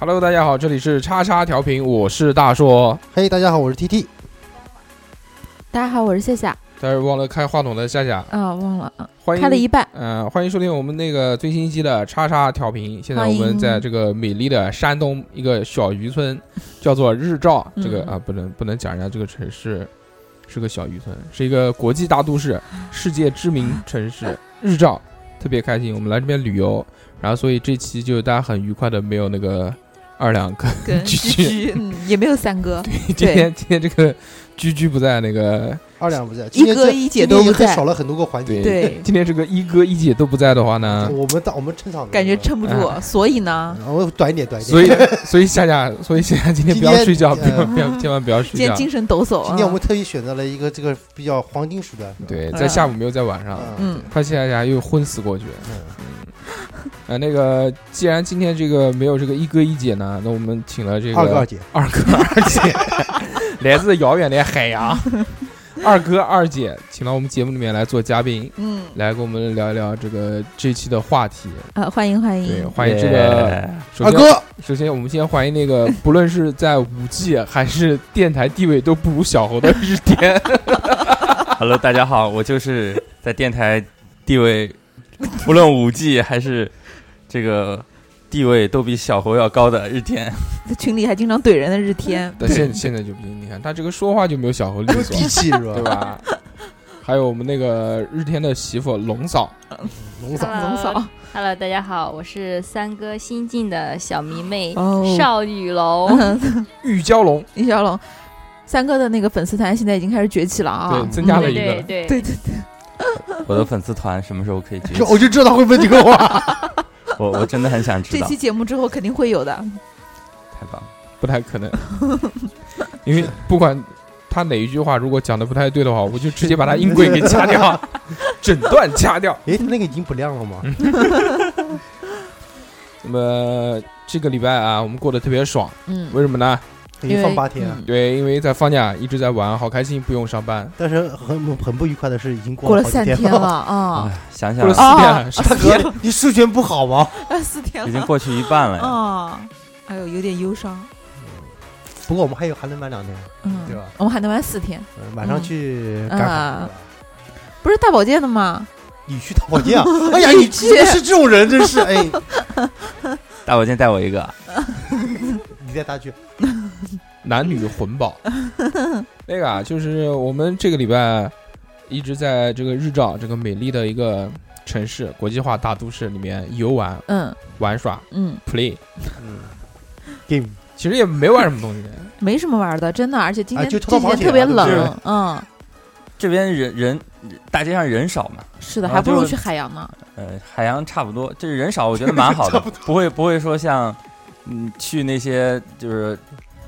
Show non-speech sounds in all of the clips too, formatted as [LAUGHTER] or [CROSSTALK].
Hello，大家好，这里是叉叉调频，我是大硕。嘿，大家好，我是 T T。大家好，我是夏夏。但是忘了开话筒的夏夏，啊，忘了，欢迎开了一半。嗯、欢迎收听我们那个最新一期的叉叉调频。现在我们在这个美丽的山东一个小渔村，[LAUGHS] 叫做日照。这个嗯啊，不能不能讲人家这个城市是个小渔村，是一个国际大都市，[LAUGHS] 世界知名城市 [LAUGHS] 日照。特别开心，我们来这边旅游，然后所以这期就大家很愉快的，没有那个二两跟跟 [LAUGHS] 居居居，嗯，也没有三哥，对今天今天这个居居不在，那个二两不在，一哥一姐都不在少了很多个环节。对 [LAUGHS] 今天这个一哥一姐都不在的话呢，我们大我们撑场，感觉撑不住，所以呢，然后短一点，短一点。所以所以夏夏，所以夏夏今天不要睡觉，不要呃不要千万不要睡觉。今天精神抖擞啊。今天我们特意选择了一个这个比较黄金时段。对，嗯在下午没有在晚上，嗯嗯，怕夏夏又昏死过去。嗯，[LAUGHS] 呃，那个既然今天这个没有这个一哥一姐呢，那我们请了这个二哥二姐，二哥二姐，[LAUGHS] 来自遥远的海洋，二哥二姐，请到我们节目里面来做嘉宾，嗯，来跟我们聊一聊这个这期的话题。呃，欢迎欢迎对，迎，欢迎这个首先二哥，首先，我们先欢迎那个不论是在五 G 还是电台地位都不如小猴的日天。[LAUGHS] Hello，大家好，我就是在电台地位，[LAUGHS] 不论五 G 还是这个地位都比小猴要高的日天。[LAUGHS] 在群里还经常怼人的日天，但现现在就不行，你看他这个说话就没有小猴利索，[LAUGHS] 地气是吧？对？吧？还有我们那个日天的媳妇龙嫂，龙嫂，龙嫂 Hello，大家好，我是三哥新晋的小迷妹、哦邵雨龙。玉娇龙，玉娇龙，三哥的那个粉丝团现在已经开始崛起了啊对，！增加了一个对。对对对对，[LAUGHS] 我的粉丝团什么时候可以崛起？就我就知道会问这个话。[LAUGHS] 我我真的很想知道这期，节目之后肯定会有的。太棒了！不太可能，[LAUGHS] 因为不管他哪一句话，如果讲的不太对的话，我就直接把他音轨给掐掉，整段掐掉。哎，那个已经不亮了吗？那么这个礼拜啊，我们过得特别爽，嗯，为什么呢？已经放八天，嗯对，因为在放假一直在玩，好开心，不用上班。但是很很不愉快的是，已经过了了好几天三天了。啊 [LAUGHS] 哎，想过了想 [LAUGHS] 四天大哥，你数学不好吗？啊，四天了已经过去一半了呀。啊！哎呦，有点忧伤。不过我们还有还能玩两天，嗯，对吧？我们还能玩四天，嗯晚上去嗯赶卡啊是吧。不是大保健的吗？你去大保健啊？[LAUGHS] 哎呀，你真的是这种人，真是哎！大保健带我一个，你带他去，[LAUGHS] 男女混宝。[LAUGHS] 那个啊，就是我们这个礼拜一直在这个日照这个美丽的一个城市、国际化大都市里面游玩、嗯。玩耍、嗯，play，嗯，game。其实也没玩什么东西。没什么玩的，真的，而且今啊天这就偷偷跑起几天特别冷，嗯，这边人人大街上人少嘛，是的，还不如去海洋呢。呃，海洋差不多，这人少，我觉得蛮好的，[LAUGHS] 不会不会说像嗯去那些就是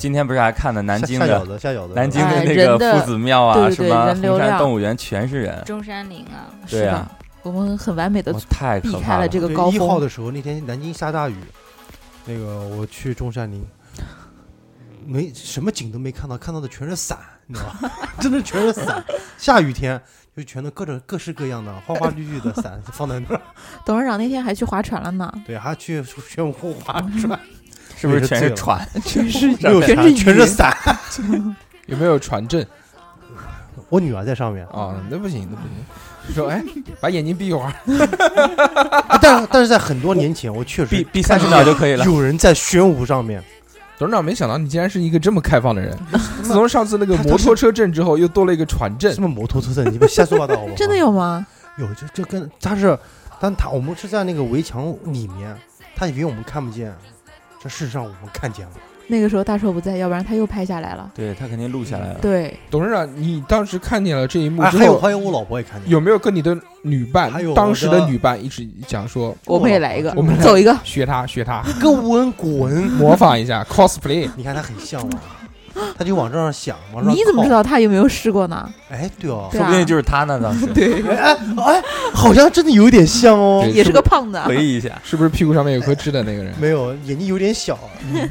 今天不是还看的南京的下下饺子，下饺子，南京的哎那个人夫子庙啊，对对对什么中山人流量动物园全是人，中山陵啊，对啊，我们很完美的我太可避怕了。开了这个高峰。一号的时候，那天南京下大雨，那个我去中山陵，没什么景都没看到，看到的全是伞，你知道吧？[LAUGHS] 真的全是伞。下雨天就全都各种各式各样的花花绿绿的伞放在那儿，董事长那天还去划船了呢，对，还去玄武湖划船，是不是全是船？全是全是雨 [LAUGHS] 全是 [LAUGHS] [LAUGHS] 伞。有没有船证我女儿在上面，啊？那不行，那不行。说哎，把眼睛闭一会儿。啊但但是在很多年前，我确实闭闭三十秒就可以了。有人在宣武上面，董事长，没想到你竟然是一个这么开放的人。自从上次那个摩托车证之后，又多了一个船证什。么摩托车证，你别瞎说八道好不好？真的有吗？有，就就跟他是，但他我们是在那个围墙里面，他以为我们看不见，这事实上我们看见了。那个时候大硕不在，要不然他又拍下来了。对他肯定录下来了。对，董事长，你当时看见了这一幕哎，之后，还有还有，我老婆也看见，有没有跟你的女伴还有，当时的的女伴一直讲说，我们也来一个，我们来走一个。学他学他，跟文滚，模仿一下 cosplay。你看他很像啊，他就往这上想，往上你怎么知？道他有没有试过呢？哎，对哦，对啊说不定就是他呢，当时对，哎哎，好像真的有点像哦对。也是个胖子，回忆一下，是不是屁股上面有颗痣的那个人？没有，眼睛有点小，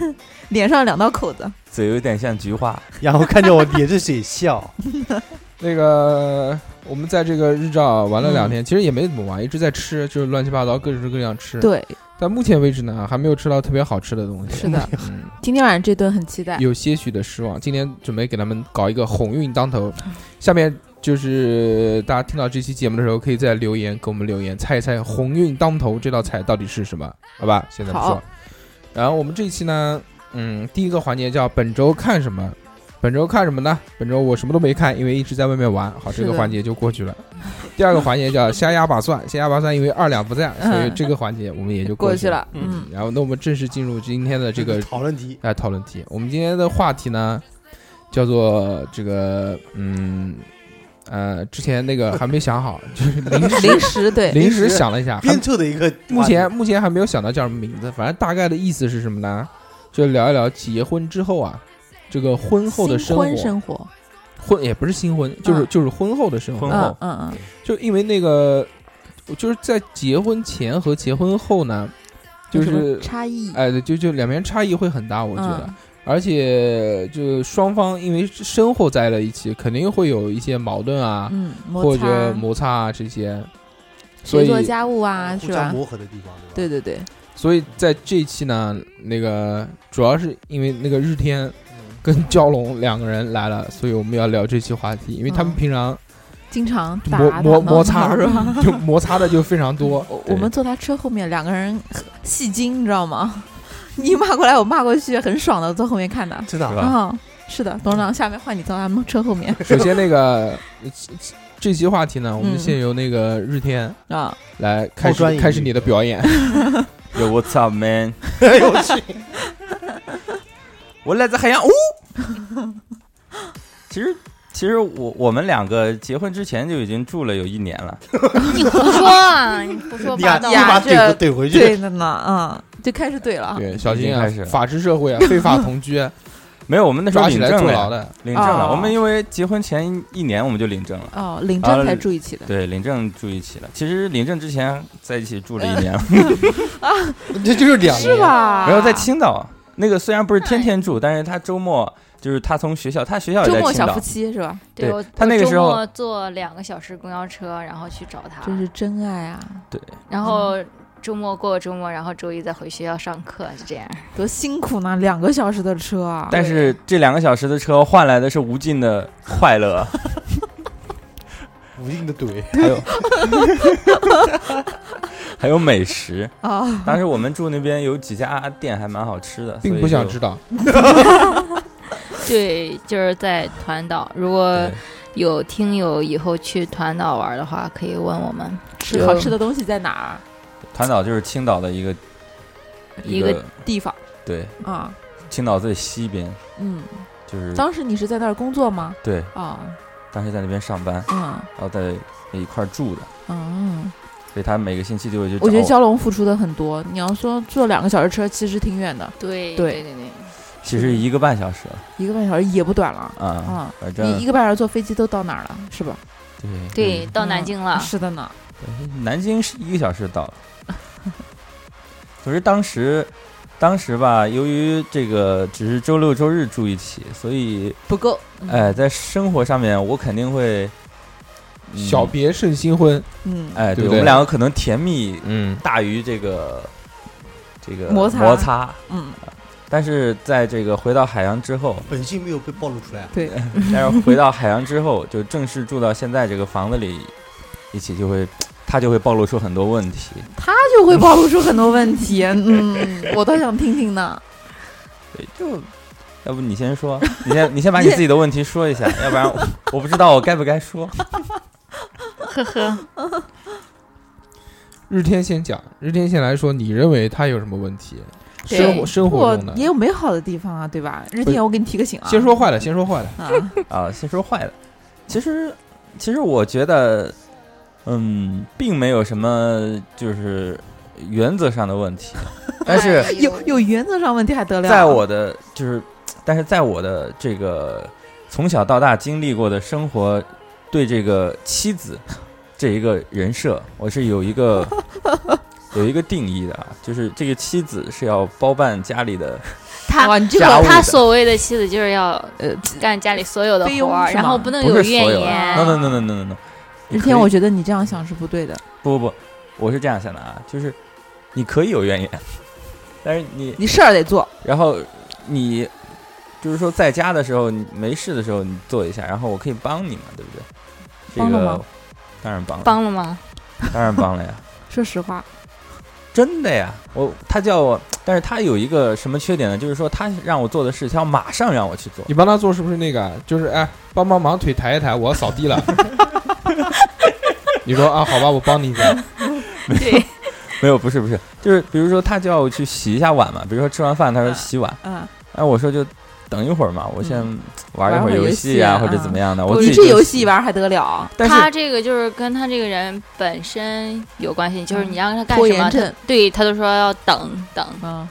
[LAUGHS] 脸上两道口子。嘴有点像菊花。[LAUGHS] 然后看着我咧着嘴笑。[LAUGHS] 那个我们在这个日照玩了两天，其实也没怎么玩，一直在吃，就是乱七八糟各式各样吃。，对，但目前为止呢，还没有吃到特别好吃的东西。是的，[LAUGHS] 嗯，今天晚上这顿很期待。有些许的失望。今天准备给他们搞一个鸿运当头，下面就是大家听到这期节目的时候，可以在留言给我们留言，猜一猜鸿运当头这道菜到底是什么？好吧，现在不说。然后我们这一期呢，嗯，第一个环节叫本周看什么。本周看什么呢？本周我什么都没看，因为一直在外面玩。好，这个环节就过去了。第二个环节叫 [LAUGHS] 瞎压把蒜，瞎压把蒜，因为二两不在，所以嗯这个环节我们也就去过去了，嗯嗯，然后，那我们正式进入今天的这个讨论题，哎，讨论题。我们今天的话题呢，叫做这个，嗯，呃，之前那个还没想好，就是临时 [LAUGHS] 临时对，[LAUGHS] 临时想了一下，还编凑的一个。目前目前还没有想到叫什么名字，反正大概的意思是什么呢？就聊一聊结婚之后啊，这个婚后的生活，婚生活，婚也不是新婚，就是嗯。就是婚后的生活。婚。后。嗯嗯嗯，就因为那个，就是在结婚前和结婚后呢，就是差异，哎，对就就两边差异会很大，我觉得。嗯。而且就双方因为生活在了一起，肯定会有一些矛盾啊，嗯，或者摩擦啊这些。所以谁做家务啊，是吧？磨合的地方，对对对，所以在这一期呢，那个主要是因为那个日天跟蛟龙两个人来了，所以我们要聊这期话题，因为他们嗯平常经常打摩摩擦是吧？[LAUGHS] 就摩擦的就非常多。我我们坐他车后面，两个人戏精，你知道吗？[LAUGHS] 你骂过来，我骂过去，很爽的，坐后面看的。真的啊是吧啊，是的，董事长，下面换你坐他们车后面 [LAUGHS] 首先那个这期话题呢，我们嗯先由那个日天啊。来开始开始你的表演。Yo what's up man？哎呦我去，我来自海洋。哦，[LAUGHS] 其实其实我我们两个结婚之前就已经住了有一年了。[LAUGHS] 你胡说啊！[LAUGHS] 你胡说你八道呀看立马这怼怼回去，对的呢，嗯，就开始怼了。对，小心啊！法治社会啊，非法同居，没有，我们那时候领证了。领证了。哦我们因为结婚前一年我们就领证了。哦，领证啊才住一起的。对，领证住一起了。其实领证之前在一起住了一年了，这就是两年是？吧？没有在青岛。那个虽然不是天天住，但是他周末就是他从学校，他学校也在青岛周末小夫。妻是吧？对他那个时候我周末坐两个小时公交车，然后去找他，这是真爱啊！对然后周末过个周末，然后周一再回学校上课，就这样。多辛苦呢，两个小时的车啊！但是这两个小时的车换来的是无尽的快乐，[LAUGHS] 无尽的怼，还有 [LAUGHS] 还有美食。啊，当时我们住那边有几家店还蛮好吃的，并不想知道。[LAUGHS] 对，就是在团岛，如果有听友以后去团岛玩的话，可以问我们。吃好吃的东西在哪儿？团岛就是青岛的一个一个个地方。对，啊，青岛最西边，嗯，就是当时你是在那儿工作吗？对，啊，当时在那边上班，嗯。然后在一块儿住的，嗯，所以他每个星期就会去我觉得蛟龙付出的很多。你要说坐两个小时车，其实挺远的，对对对对对，其实一个半小时一个半小时也不短了啊，啊。反正你一个半小时坐飞机都到哪儿了，是吧？对对，到南京了。是的呢。南京是一个小时到了。[LAUGHS] 可是当时，当时吧，由于这个只是周六周日住一起，所以不够。嗯哎，，在生活上面我肯定会嗯小别胜新婚，嗯，哎，对我们两个可能甜蜜嗯，大于这个这个摩擦摩擦，嗯，但是在这个回到海洋之后，本性没有被暴露出来。对，[LAUGHS] 但是回到海洋之后，就正式住到现在这个房子里一起就会，他就会暴露出很多问题。他就会暴露出很多问题。嗯，[LAUGHS] 我倒想听听呢。对，就要不你先说，你先你先把你自己的问题说一下，[LAUGHS] 要不然我我不知道我该不该说。呵呵，日天先讲，日天先来说，你认为他有什么问题？生活生活中的也有美好的地方啊，对吧？日天，我给你提个醒啊。先说坏的，先说坏的。啊，[LAUGHS] 啊，先说坏的。其实，其实我觉得，嗯，并没有什么就是原则上的问题，[LAUGHS] 但是有有原则上问题还得了？在我的就是，但是在我的这个从小到大经历过的生活，对这个妻子这一个人设，我是有一个 [LAUGHS] 有一个定义的啊，就是这个妻子是要包办家里的，他他所谓的妻子就是要呃，干家里所有的活儿，然后不能有怨言。，no no no no no no 日天，我觉得你这样想是不对的。不不不，我是这样想的啊，就是你可以有怨言，但是你你事儿得做，然后你就是说在家的时候，你没事的时候你做一下，然后我可以帮你嘛，对不对？这个帮了吗当然帮了，帮了吗？当然帮了呀，[LAUGHS] 说实话，真的呀。我他叫我，但是他有一个什么缺点呢？就是说他让我做的事，他要马上让我去做。你帮他做是不是那个？就是哎，帮帮忙，腿抬一抬，我要扫地了。[LAUGHS] 你说啊，好吧，我帮你一下。对，[LAUGHS] 没有，不是不是，就是比如说他叫我去洗一下碗嘛，比如说吃完饭他说洗碗，嗯，然后我说就等一会儿嘛，我先玩一会儿游戏啊或者怎么样的。我这游戏玩还得了？他这个就是跟他这个人本身有关系，就是你让他干什么，拖延症他对他都说要等等。嗯，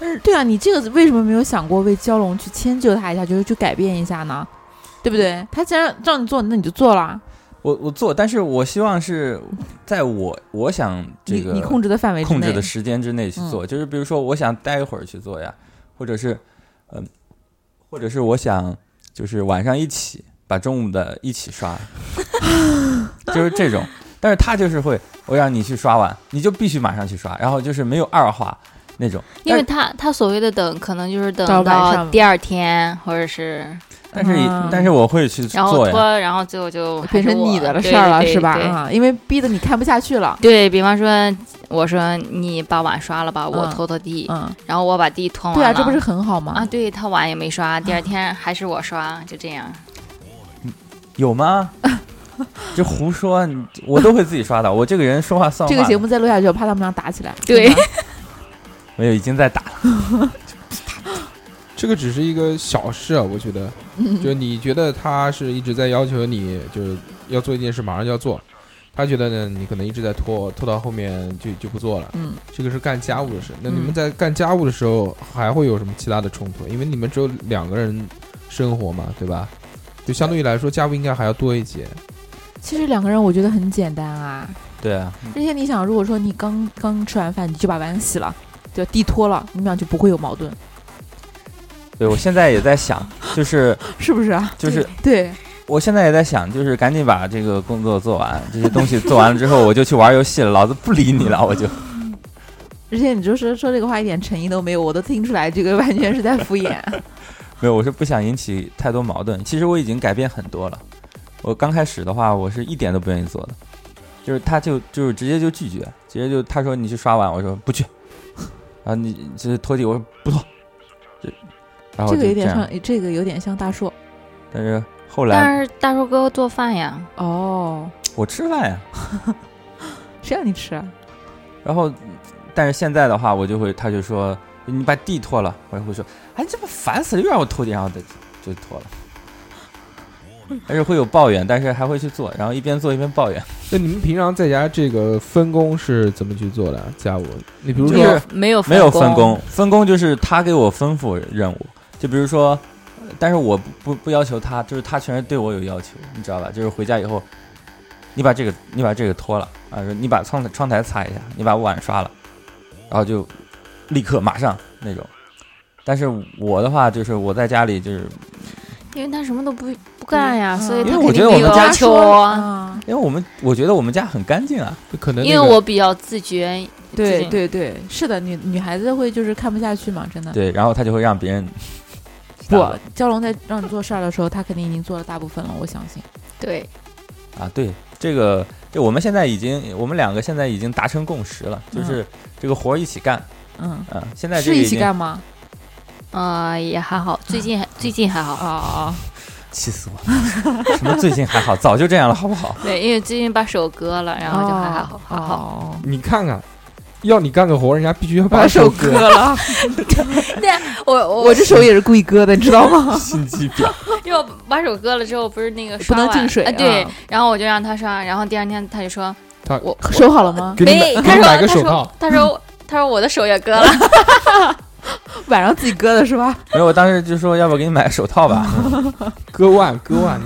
但是对啊，你这个为什么没有想过为蛟龙去迁就他一下，就是去改变一下呢？对不对？他既然让你做，那你就做了。我我做，但是我希望是在我我想这个你你控制的范围之内控制的时间之内去做，就是比如说我想待一会儿去做呀，或者是嗯、或者是我想就是晚上一起把中午的一起刷，[LAUGHS] 就是这种。但是他就是会我让你去刷碗，你就必须马上去刷，然后就是没有二话那种。因为他他所谓的等，可能就是等到第二天，或者是但是、嗯但是我会去然后做呀，拖，然后最后就变成你的了事儿了，是吧？啊，因为逼得你看不下去了。对比方说，我说你把碗刷了吧，我嗯拖拖地，嗯，然后我把地拖完了对啊，这不是很好吗？啊？对他碗也没刷，第二天还是我刷，就这样。有吗？[LAUGHS] 就胡说，我都会自己刷的。我这个人说话算话。这个节目再录下去，我怕他们俩打起来。对没有，已经在打了。[LAUGHS] 这个只是一个小事啊，我觉得，嗯就你觉得他是一直在要求你，就是要做一件事，马上就要做。他觉得呢，你可能一直在拖，拖到后面就就不做了。嗯，这个是干家务的事。那嗯你们在干家务的时候还会有什么其他的冲突？因为你们只有两个人生活嘛，对吧？就相对于来说，家务应该还要多一些。其实两个人我觉得很简单啊。对啊，而且你想，如果说你刚刚吃完饭你就把碗洗了，就地拖了，你们俩就不会有矛盾，对我现在也在想，就是 [LAUGHS] 是不是啊？[LAUGHS] 就是对，我现在也在想，就是赶紧把这个工作做完，这些东西做完了之后，我就去玩游戏了，老子不理你了，我就。[LAUGHS] 而且你就是说这个话一点诚意都没有，我都听出来这个完全是在敷衍。没有，我是不想引起太多矛盾。其实我已经改变很多了。我刚开始的话，我是一点都不愿意做的，就是他就就是直接就拒绝，直接就他说你去刷碗，我说不去，然后你就是拖地，我说不拖，就然后这个有点像，这个有点像大硕但是后来但是大叔哥做饭呀，哦，我吃饭呀，[LAUGHS] 谁让你吃啊？然后但是现在的话，我就会他就说你把地拖了，我就会说哎这不烦死了，又让我拖地，然后就就拖了。但是会有抱怨，但是还会去做，然后一边做一边抱怨。那你们平常在家这个分工是怎么去做的家务？你比如说没有没有分分工，分工就是他给我吩咐任务，就比如说，呃但是我不不不要求他，就是他全是对我有要求，你知道吧？就是回家以后，你把这个你把这个脱了啊，说你把窗台窗台擦一下，你把碗刷了，然后就立刻马上那种。但是我的话就是我在家里就是，因为他什么都不不干呀，嗯所以他因为我肯定没有觉得我们家要求说因为我们我觉得我们家很干净啊，可能、那因为我比较自觉，对对对，是的，女女孩子会就是看不下去嘛，真的。对，然后他就会让别人不，蛟龙在让你做事儿的时候，他肯定已经做了大部分了，我相信。对，啊，对，这个就我们现在已经，我们两个现在已经达成共识了，就是这个活儿一起干。嗯，嗯，现在是一起干吗？呃，也还好，最近还最近还好。啊气死我！了什么最近还好，早就这样了，好不好？对，因为最近把手割了，然后就还好，还好。哦，你看看，要你干个活，人家必须要把手割。割了，[LAUGHS] 对我我这手也是故意割的，你知道吗？[LAUGHS] 心机婊。[LAUGHS] 因为我把手割了之后，不是那个不能进水啊对啊，然后我就让他刷，然后第二天他就说，他我手好了吗？给你没，他说他买个手套说。他说他说我的手也割了，晚上自己割的是吧？没有，我当时就说要不给你买个手套吧？割腕，割腕。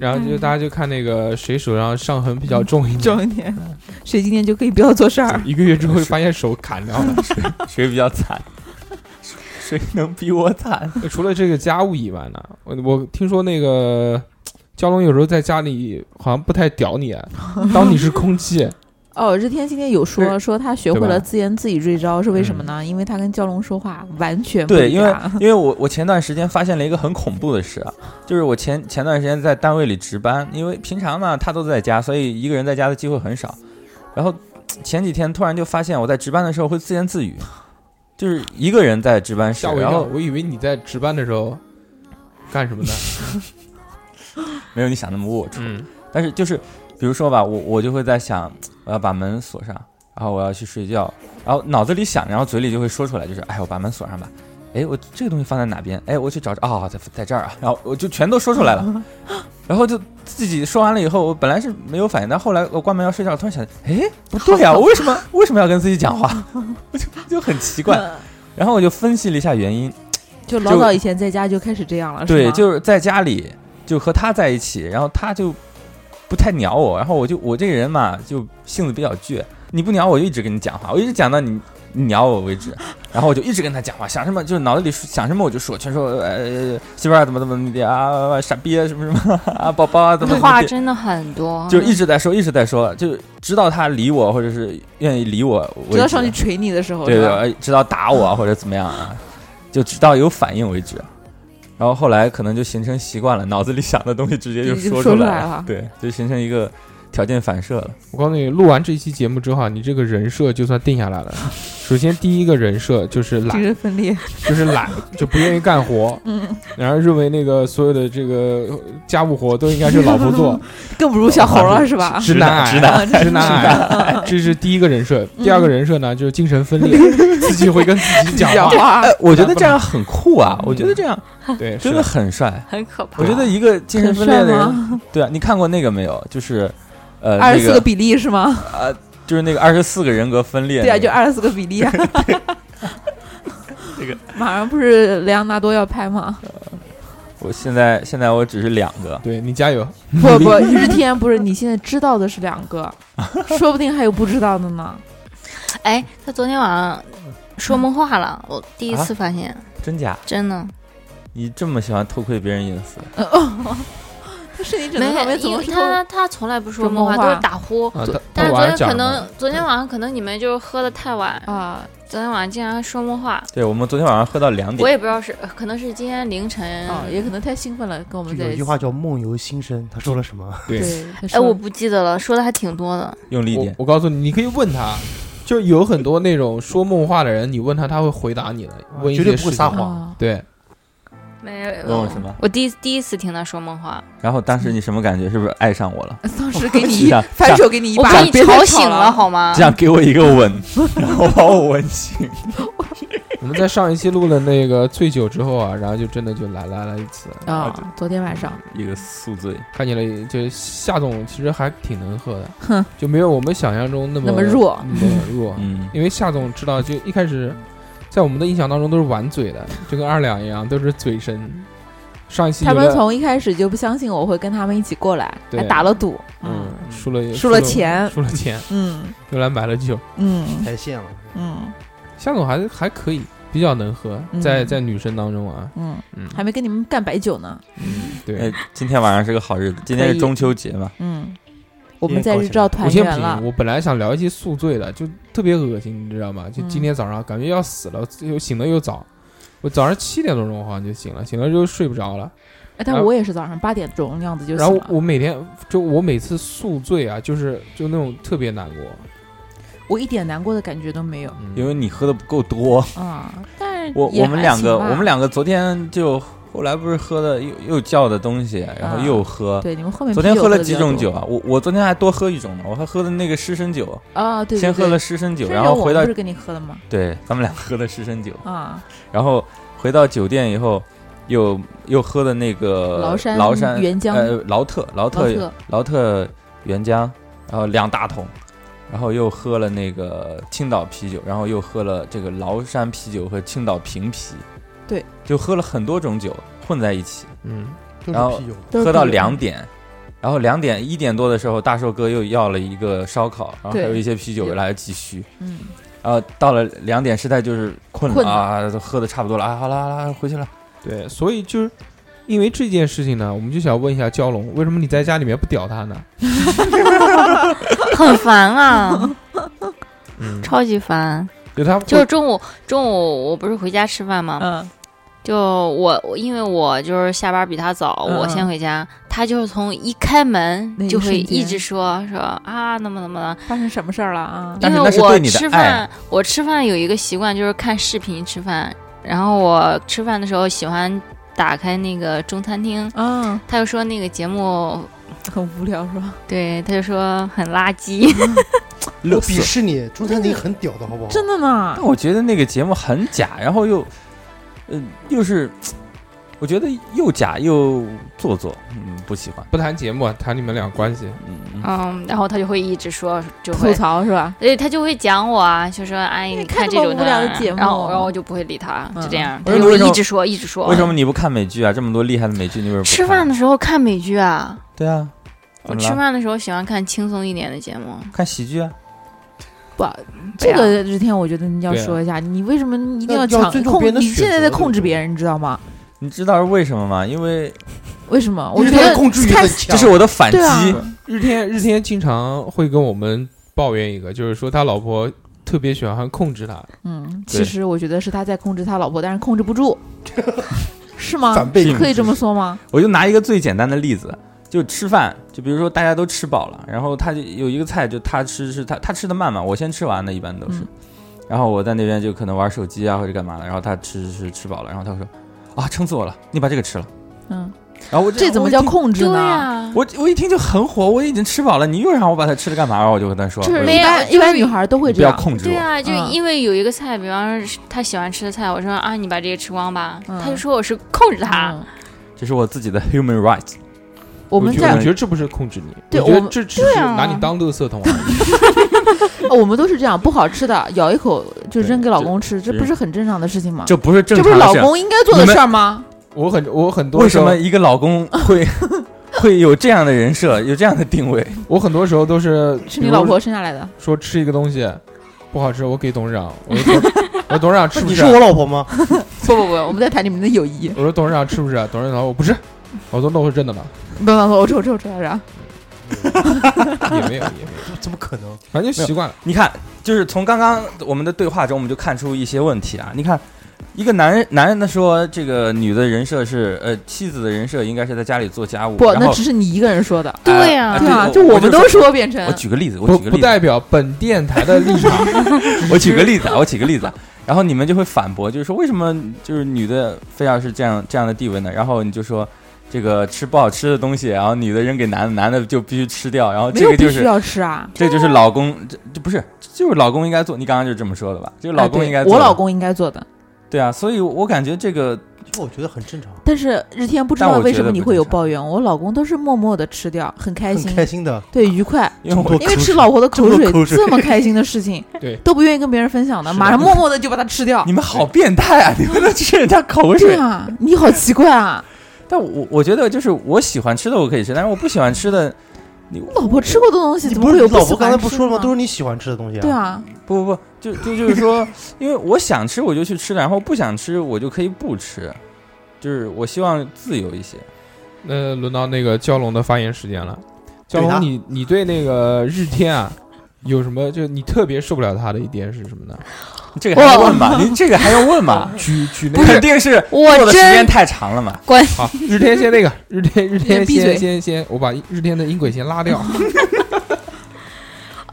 然后就大家就看那个谁手上伤痕比较重一点，重一点，谁今天就可以不要做事儿。一个月之后发现手砍掉了。谁比较惨？谁能比我惨？除了这个家务以外呢，我我听说那个蛟龙有时候在家里好像不太屌你，啊当你是空气。哦，日天今天有说说他学会了自言自语这一招，是为什么呢？因为他跟蛟龙说话完全不对，因为一样因为我我前段时间发现了一个很恐怖的事啊，就是我前前段时间在单位里值班，因为平常呢他都在家，所以一个人在家的机会很少。然后前几天突然就发现我在值班的时候会自言自语，就是一个人在值班室然后我以为你在值班的时候干什么呢？[LAUGHS] 没有你想那么龌龊。嗯，但是就是比如说吧，我我就会在想，我要把门锁上，然后我要去睡觉，然后脑子里想，然后嘴里就会说出来，就是哎，我把门锁上吧。哎，我这个东西放在哪边？哎，我去找找，哦，在在这儿啊。然后我就全都说出来了，[GASPS] 然后就自己说完了以后，我本来是没有反应，但后来我关门要睡觉，突然想，哎，不对呀、我为什么为什么要跟自己讲话？我就就很奇怪。然后我就分析了一下原因，就老早以前在家就开始这样了，对，就是在家里就和他在一起，然后他就不太鸟我，然后我就我这个人嘛，就性子比较倔，你不鸟我就一直跟你讲话，我一直讲到你你鸟我为止，[LAUGHS] 然后我就一直跟他讲话，想什么就是脑子里想什么我就说，全说呃媳妇儿怎么怎么的啊，傻逼啊什么什么啊，宝宝啊怎么怎么。话真的很多，就一直在说，一直在说，就直到他理我，或者是愿意理我直到上去捶你的时候，对对，直到打我啊或者怎么样啊，就直到有反应为止。然后后来可能就形成习惯了，脑子里想的东西直接就就说说出来来了对，就形成一个条件反射了。我告诉你，录完这期节目之后啊，你这个人设就算定下来了。首先第一个人设就是精懒，神分裂，就是懒，就不愿意干活，嗯，然后认为那个所有的这个家务活都应该是老婆做，[LAUGHS] 更不如小猴了，是吧？直男癌，直男直男癌，这是第一个人设。第二个人设呢，就是精神分裂，[LAUGHS] 自己会跟自己讲话，[LAUGHS] 我觉得这样很酷啊！我觉得这样。对，真的很帅。很可怕。我。觉得一个精神分裂的人，对啊，你看过那个没有？就是呃，二十四个比例是吗？呃，就是那个二十四个人格分裂那对啊，就二十四个比例啊。[LAUGHS] 这个马上不是莱昂纳多要拍吗？我现在现在我只是两个，对你加油。不不，日天不是，你现在知道的是两个，[LAUGHS] 说不定还有不知道的呢。哎，他昨天晚上说梦话了，我第一次发现，真假？真的你这么喜欢偷窥别人隐私？他 [LAUGHS] 没能上面有，因为怎么说？他他从来不说梦话，都是打呼。啊，但是昨天可能昨天晚上可能你们就是喝的太晚，啊，昨天晚上竟然说梦话，对，我们昨天晚上喝到两点我，也不知道是可能是今天凌晨。哦，也可能太兴奋了，跟我们在一起。有一句话叫“梦游心声”，他说了什么？对，哎，我不记得了，说的还挺多的。我用力点。我告诉你，你可以问他，就有很多那种说梦话的人，你问他，他会回答你的，问一绝对不会些事情。撒谎啊对，没有问我什么？我第一第一次听他说梦话，然后当时你什么感觉？是不是爱上我了？[LAUGHS] 当时给你一 [LAUGHS] 想反手给你一巴掌，我把你吵醒了了好吗这？样给我一个吻，[LAUGHS] 然后把我吻醒。我们在上一期录了那个醉酒之后啊，然后就真的就来来了一次啊！昨天晚上，一个宿醉，看起来就夏总其实还挺能喝的，哼，就没有我们想象中那么那么弱那么弱。嗯，因为夏总知道，就一开始在我们的印象当中都是玩嘴的，就跟二两一样，都是嘴神。上一期他们从一开始就不相信我会跟他们一起过来，还打了赌，嗯。输了输了钱。输了钱，嗯。又来买了酒。嗯。太线了。嗯。夏总还还可以，比较能喝，嗯。在在女生当中啊，嗯，嗯，还没跟你们干白酒呢，嗯对。哎，，今天晚上是个好日子，今天是中秋节嘛，嗯，我们在日照我团圆了，，我本来想聊一些宿醉的，就特别恶心，你知道吗？就嗯今天早上感觉要死了，又醒的又早，我早上七点多钟好像就醒了，醒了之后睡不着了，哎但我也是早上八点钟样子就然后醒了。我每天就我每次宿醉啊，就是就那种特别难过。我一点难过的感觉都没有嗯因为你喝的不够多。啊。但是我我们两个我们两个昨天就后来不是喝的又又叫的东西，然后啊又喝。对你们后面昨天喝了几种酒啊？我我昨天还多喝一种呢，我还喝的那个湿身酒，啊？对，对先喝了湿身酒，然后回到不是跟你喝的吗？对咱们俩喝的湿身酒，啊，然后回到酒店以后，又又喝的那个崂山崂山原浆呃劳特劳特劳特原浆，然后两大桶，然后又喝了那个青岛啤酒，然后又喝了这个崂山啤酒和青岛瓶啤，对，就喝了很多种酒混在一起，嗯，都然后啤酒，喝到是两点。然后两点一点多的时候，大寿哥又要了一个烧烤，然后还对有一些啤酒有来继续。嗯，然后到了两点，实在就是困困了了啊，都喝的差不多了啊，好了好了，回去了。对，所以就是因为这件事情呢，我们就想问一下蛟龙，为什么你在家里面不屌他呢？[LAUGHS] 很烦啊，嗯，超级烦。就他就是中午中午我不是回家吃饭吗？嗯，就我我因为我就是下班比他早，嗯我先回家，他就是从一开门就会一直说说啊怎么怎么了，发生什么事儿了啊？因为我那是对你的吃饭我吃饭有一个习惯就是看视频吃饭，然后我吃饭的时候喜欢打开那个中餐厅，嗯，他就说那个节目，很无聊是吧？对，他就说很垃圾，[LAUGHS] 我鄙视你，中餐厅很屌的好不好？真的吗但，我觉得那个节目很假，然后又，呃，又是，我觉得又假又做作，嗯，不喜欢。不谈节目，谈你们俩关系。嗯，嗯，然后他就会一直说，就吐。槽是吧？对他就会讲我啊，就说哎，你看这种无聊的节目然后然后我就不会理他，嗯就这样，我他就会一直说一直说。为什么你不看美剧啊？这么多厉害的美剧，你为什么吃饭的时候看美剧啊？对啊，我吃饭的时候喜欢看轻松一点的节目。看喜剧啊？不，这个日天我觉得你要说一下，你为什么一定要要强控你现在在控制别人，你知道吗？你知道是为什么吗？因为为什么？我觉得天控制欲很强，这是我的反击。啊日天日天经常会跟我们抱怨一个，就是说他老婆特别喜欢控制他。嗯，其实我觉得是他在控制他老婆，但是控制不住，[LAUGHS] 是吗？反被可以这么说吗？我就拿一个最简单的例子，就吃饭，就比如说大家都吃饱了，然后他就有一个菜，就他吃是他他吃的慢嘛，我先吃完的，一般都是。嗯然后我在那边就可能玩手机啊或者干嘛的，然后他吃吃吃饱了，然后他会说啊撑死我了，你把这个吃了。嗯，然后我这怎么叫？控制呢？呀，我我我一听就很火，我已经吃饱了，你又让我把它吃了干嘛？然后我就跟他说，就是一般一般女孩都会你不要这样。控制。对啊，就嗯因为有一个菜，比方说他喜欢吃的菜，我说啊，你把这个吃光吧，嗯他就说我是控制他。嗯这是我自己的 human right。我们在觉得我觉得这不是控制你，对我觉得这只是拿你当垃圾桶而已。[LAUGHS] 哦我们都是这样，不好吃的咬一口就扔给老公吃，这这不是很正常的事情吗？这不是正常这不是老。公应该做的事儿吗？我很我很多为时候什么一个老公 [LAUGHS] 会会有这样的人设，有这样的定位？我很多时候都是是你老婆生下来的。说吃一个东西不好吃，我给董事长，我说董 [LAUGHS] 我说董事长吃不吃是你是？我老婆吗？不不不，我们在谈你们的友谊。我说董事长吃不吃？董事长说我不吃，我说那是真的吗？不不不，我抽我抽我吃啥？也没有也没有，怎么可能？反正就习惯了。你看，就是从刚刚我们的对话中，我们就看出一些问题啊。你看，一个男人男人的说，这个女的人设是呃妻子的人设应该是在家里做家务，不，那只是你一个人说的。对呀哎对啊，就我们都说变成我举个例子，我举个例子，不代表本电台的立场。我举个例子啊，我举个例子啊，然后你们就会反驳，就是说为什么就是女的非要是这样这样的地位呢？然后你就说这个吃不好吃的东西，然后女的扔给男的，男的就必须吃掉，然后这个就是必须要吃啊。这就是老公，这这不是就是老公应该做，你刚刚就是这么说的吧？就是老公应该做的，我老公应该做的。对啊，所以我感觉这个我觉得很正常，但是日天不知道为什么你会有抱怨，我老公都是默默的吃掉，很开心，开心的。对，愉快。因为吃老婆的口水这么口水这么开心的事情，[LAUGHS] 对都不愿意跟别人分享的，马上默默的就把它吃掉你。们好变态啊！你们都吃人家口水。对啊，你好奇怪啊！但我我觉得就是我喜欢吃的我可以吃，但是我不喜欢吃的，你老婆吃过的东西你怎么会有不是你老婆刚才不说了吗？呢都是你喜欢吃的东西啊。对，啊，不不不，就就就是说，因为我想吃我就去吃了，然后不想吃我就可以不吃，就是我希望自由一些。那轮到那个蛟龙的发言时间了。蛟对他龙，你你对那个日天啊有什么？就你特别受不了他的一点是什么呢？这个还要问吗？您这个还要问吗？[LAUGHS] 举举那个肯定是我做的时间太长了嘛。好，[LAUGHS] 日天先那个日天日天先先先，我把日天的音轨先拉掉。[LAUGHS]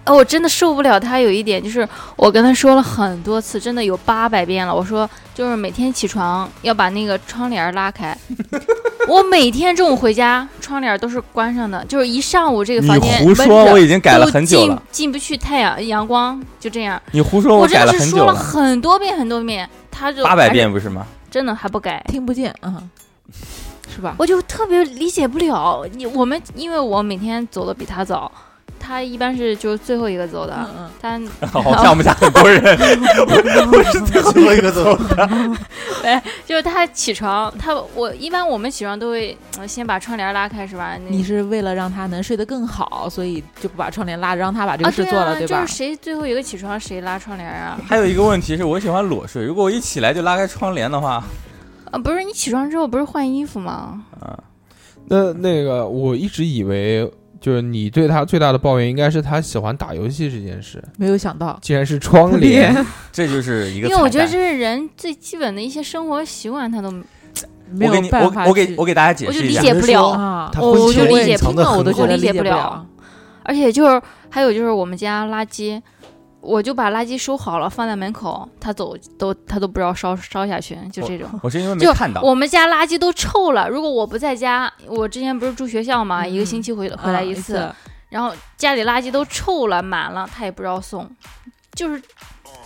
呃，我真的受不了他有一点，就是我跟他说了很多次，真的有八百遍了。我说，就是每天起床要把那个窗帘拉开。[LAUGHS] 我每天中午回家，窗帘都是关上的，就是一上午这个房间胡说，我已经改了很久了。进进不去太阳阳光，就这样。你胡说，我真改的是说了了很久了，很多遍很多遍，他就八百遍不是吗？真的还不改。听不见啊，是吧？我就特别理解不了你我们，因为我每天走的比他早，他一般是就是最后一个走的，嗯他 [LAUGHS] 好像我们家很多人，[LAUGHS] 最后一个走，[LAUGHS] 就是他起床，他我一般我们起床都会、呃先把窗帘拉开是吧？那你是为了让他能睡得更好，所以就不把窗帘拉着，让他把这个事做了，啊，对吧就是？谁最后一个起床谁拉窗帘啊？还有一个问题是我喜欢裸睡，如果我一起来就拉开窗帘的话，啊，不是你起床之后不是换衣服吗？啊，那那个我一直以为就是你对他最大的抱怨应该是他喜欢打游戏这件事，没有想到，[LAUGHS] 竟然是窗帘。[LAUGHS] 这就是一个因为我觉得这是人最基本的一些生活习惯，他都没有我给你办法去我我给我给大家解释一下，我就理解不了。啊，我我就理解听了我都觉得理解不了。而且就是还有就是我们家垃圾，我就把垃圾收好了放在门口，他走都他都不知道烧烧下去，就这种。我是因为没就看到，我们家垃圾都臭了。如果我不在家，我之前不是住学校嘛，嗯一个星期回回来一啊次，然后家里垃圾都臭了满了，他也不知道送，就是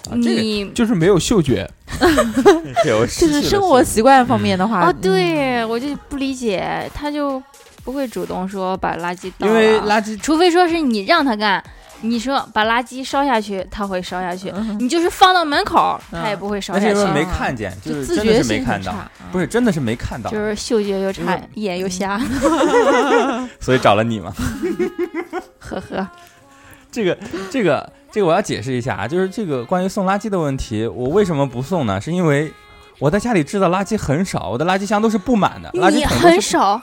啊这个你就是没有嗅觉，[LAUGHS] 就是生活习惯方面的话，哦，嗯，对我就不理解，他就不会主动说把垃圾倒因为了垃圾除非说是你让他干，你说把垃圾烧下去，它会烧下去。嗯你就是放到门口，它也不会烧下去那是因为。没啊看见，就就是自真的觉是没看到，性很差，不是真的是没看到就，是嗅觉又差，眼又瞎，[LAUGHS] 所以找了你嘛。[LAUGHS] 呵呵。这个这个这个我要解释一下啊，就是这个关于送垃圾的问题，我为什么不送呢？是因为我在家里制造垃圾很少，我的垃圾箱都是不满的，垃圾很少，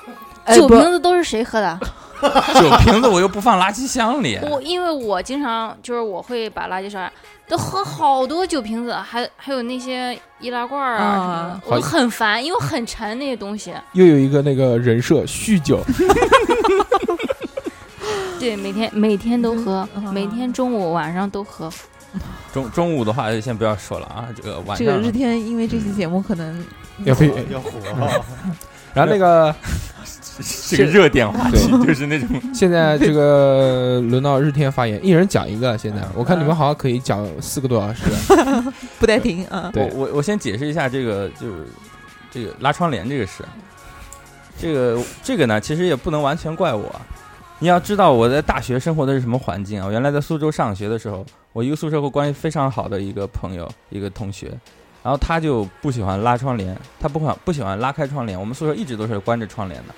酒瓶子都是谁喝的？[LAUGHS] 酒瓶子，我又不放垃圾箱里。我因为我经常就是我会把垃圾烧下，都喝好多酒瓶子，还还有那些易拉罐啊什么的啊，我很烦，因为很沉那些东西。又有一个那个人设酗酒 [LAUGHS] [LAUGHS] 对，每天每天都喝，嗯每天中午晚上都喝。中中午的话就先不要说了啊，这个晚这个上日天因为这期节目可能要被要火啊！然后那个这个热点话题就是那种现在这个轮到日天发言，一人讲一个。现在我看你们好像可以讲四个多小时。[LAUGHS] 不带停啊。对我我我先解释一下这个就是这个拉窗帘这个事，这个这个呢其实也不能完全怪我。你要知道我在大学生活的是什么环境啊？我原来在苏州上学的时候，我一个宿舍和关系非常好的一个朋友，一个同学，然后他就不喜欢拉窗帘，他不欢不喜欢拉开窗帘。我们宿舍一直都是关着窗帘的，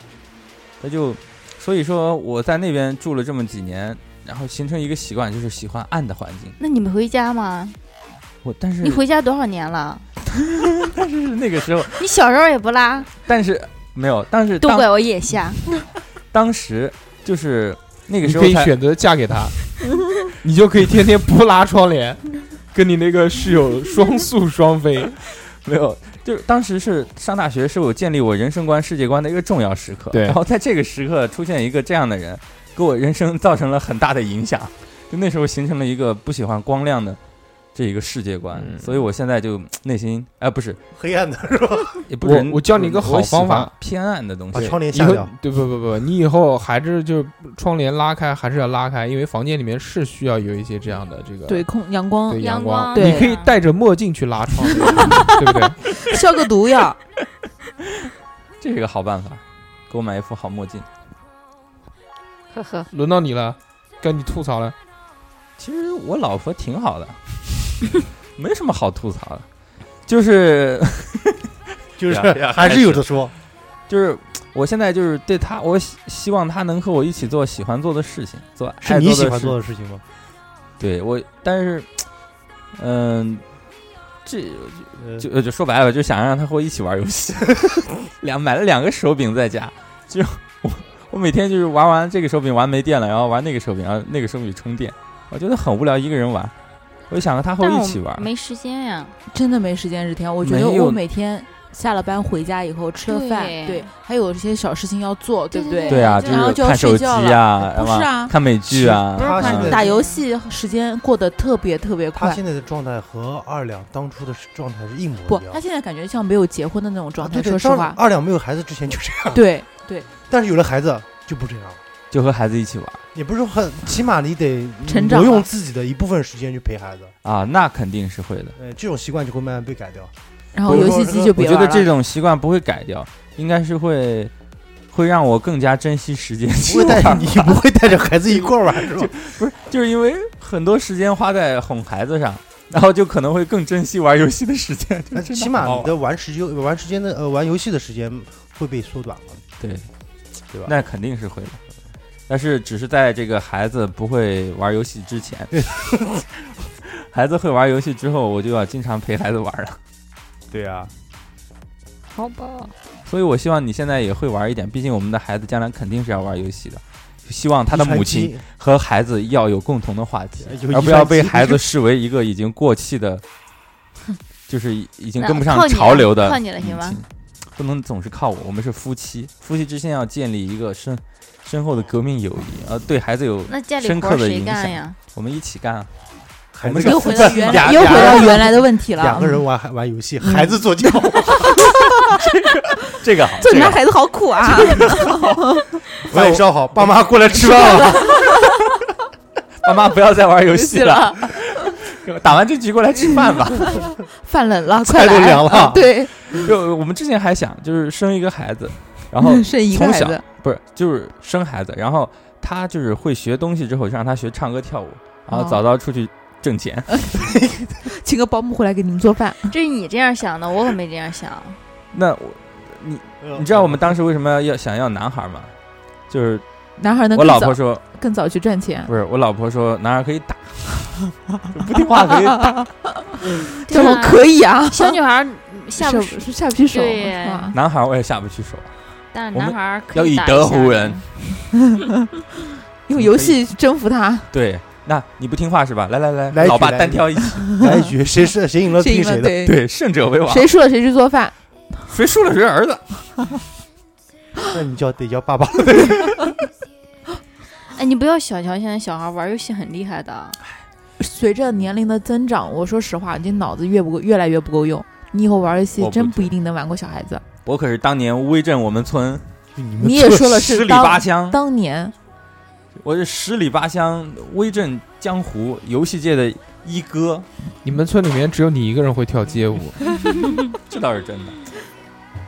他就所以说我在那边住了这么几年，然后形成一个习惯，就是喜欢暗的环境。那你们回家吗？我但是你回家多少年了？但是 [LAUGHS] 那个时候，你小时候也不拉，但是没有，但是都怪我眼瞎。当时就是那个时候才可以选择嫁给他，[LAUGHS] 你就可以天天不拉窗帘，跟你那个室友双宿双飞。没有，就是当时是上大学，是我建立我人生观、世界观的一个重要时刻。对然后在这个时刻出现一个这样的人，给我人生造成了很大的影响。就那时候形成了一个不喜欢光亮的这一个世界观，嗯所以我现在就内心哎、不是，[LAUGHS] 黑暗的是吧？[LAUGHS] 也不是我我教你一个好方法偏暗的东西。把窗帘下掉。对不不不，你以后还是就窗帘拉开，还是要拉开，因为房间里面是需要有一些这样的这个对，空阳光对阳光，光对你可以戴着墨镜去拉窗帘，[LAUGHS] 对不对？消个毒呀。这是个好办法，给我买一副好墨镜。呵呵，轮到你了，该你吐槽了。其实我老婆挺好的，[LAUGHS] 没什么好吐槽的，就是 [LAUGHS] 就是还是有的说，就是我现在就是对他，我希希望他能和我一起做喜欢做的事情，做是爱你喜欢做的事做的事情吗？对我，但是，嗯、这呃就呃就说白了，就想让他和我一起玩游戏，[LAUGHS] 两买了两个手柄在家，就我我每天就是玩完这个手柄玩没电了，然后玩那个手柄，然后那个手柄充电，我觉得很无聊，一个人玩。我就想和他和我我一起玩。没时间呀。真的没时间日天。我觉没有得我每天下了班回家以后吃了饭，对对，还有一些小事情要做，对不对对？对啊，对然后就要看手机睡觉了啊，不是啊看美剧啊不，是他现在看打游戏时间过得特别特别快。他现在的状态和二两当初的状态是一模一，样。不他现在感觉像没有结婚的那种状态。啊对对，说实话，二两没有孩子之前就这样，对对，但是有了孩子就不这样。就和孩子一起玩也不是很，起码你得成长用自己的一部分时间去陪孩子，啊，那肯定是会的。呃，这种习惯就会慢慢被改掉。然后游戏机就我觉别玩了。得这种习惯不会改掉，应该是会会让我更加珍惜时间不去会带你不会带着孩子一块玩是吧？[LAUGHS] 不是，就是因为很多时间花在哄孩子上，然后就可能会更珍惜玩游戏的时间。[LAUGHS] 那起码你的玩时间玩时间的呃玩游戏的时间会被缩短了，对，对吧？那肯定是会的。但是只是在这个孩子不会玩游戏之前，[LAUGHS] 孩子会玩游戏之后，我就要经常陪孩子玩了。对啊，好吧，所以我希望你现在也会玩一点，毕竟我们的孩子将来肯定是要玩游戏的。希望他的母亲和孩子要有共同的话题，而不要被孩子视为一个已经过气的，[LAUGHS] 就是已经跟不上潮流的靠你了行吗不能总是靠我，我们是夫妻，夫妻之间要建立一个深深厚的革命友谊，呃，对孩子有深刻的影响？我们一起干啊。孩子我们又回到原 [LAUGHS] 来，又回到原来的问题了。两个人嗯，玩玩游戏，孩子做家务，[LAUGHS] 这个好，[LAUGHS] 做这个好你们孩子好苦啊！晚上好，爸妈过来吃饭了。爸妈不要再玩游戏戏了，打完这局过来吃饭吧。饭冷了，菜都！凉了对，就我们之前还想，就是生一个孩子，然后生一个从小孩子，不是就是生孩子，然后他就是会学东西之后，就让他学唱歌跳舞，然后哦早早出去挣钱。[LAUGHS] 请个保姆回来给你们做饭。[LAUGHS] 这是你这样想的，我可没这样想。那我你你知道我们当时为什么要想要男孩吗？就是男孩能我老婆说，更早去赚钱，不是我老婆说男孩可以打，[LAUGHS] 不听话可以打，这种可以啊，小女孩下不下不去手？男孩我也下不去手。但是男孩儿可要以以打一下德服人。[LAUGHS] 用游戏征服他，对，那你不听话是吧？来来来，来一老爸单挑一起，来一局，[LAUGHS] 谁是谁赢了谁赢了听谁的。对，对，胜者为王。谁输了谁去做饭。谁输了谁儿子。[LAUGHS] 那你叫得叫爸爸。哎，你不要小瞧现在小孩玩游戏很厉害的，随着年龄的增长，我说实话，你脑子越不够，越来越不够用。你以后玩游戏真不一定能玩过小孩子。我可是当年威震我们村。你也说了十里是当八乡，当年。我是十里八乡威震江湖游戏界的一哥，你们村里面只有你一个人会跳街舞，[LAUGHS] 这倒是真的。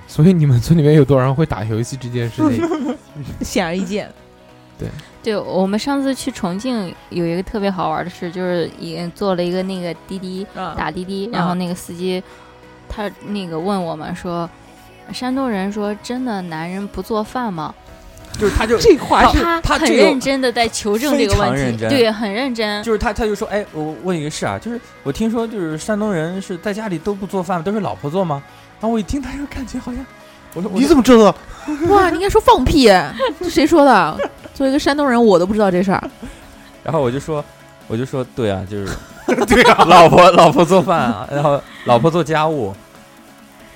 所以你们村里面有多少人会打游戏这件事情？[LAUGHS] 显而易见。对。我们上次去重庆有一个特别好玩的事，就是也做了一个那个滴滴啊打滴滴，然后那个司机他那个问我们说，山东人说真的男人不做饭吗？就是他就 [LAUGHS] 这话是他很认真的在求证这个问题，认真对，很认真。就是他他就说，哎，我问一个事啊，就是我听说就是山东人是在家里都不做饭，都是老婆做吗？然后我一听，他就感觉好像，我说你怎么知道？哇，你应该说放屁，这谁说的？作为一个山东人，我都不知道这事儿。然后我就说，我就说，对啊，就是对啊，老婆老婆做饭啊，然后老婆做家务，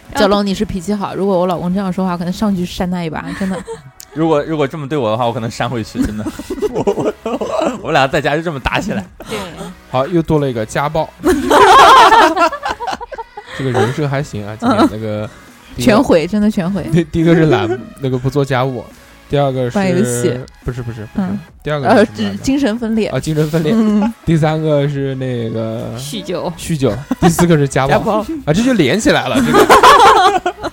[LAUGHS] 小龙，你是脾气好，如果我老公这样说话，可能上去扇他一把，真的。[LAUGHS] 如果如果这么对我的话，我可能扇回去，真的。[LAUGHS] 我我我我俩在家就这么打起来。对，好，又多了一个家暴，这个人设还行啊。今天那个全毁，真的全毁。第第一个是懒，那个不做家务；第二个是玩游戏，不是不是不是嗯，第二个呃精神分裂。啊，精神分裂；嗯，第三个是那个酗酒，酗酒；第四个是家暴。啊，这就连起来了。这个。[LAUGHS]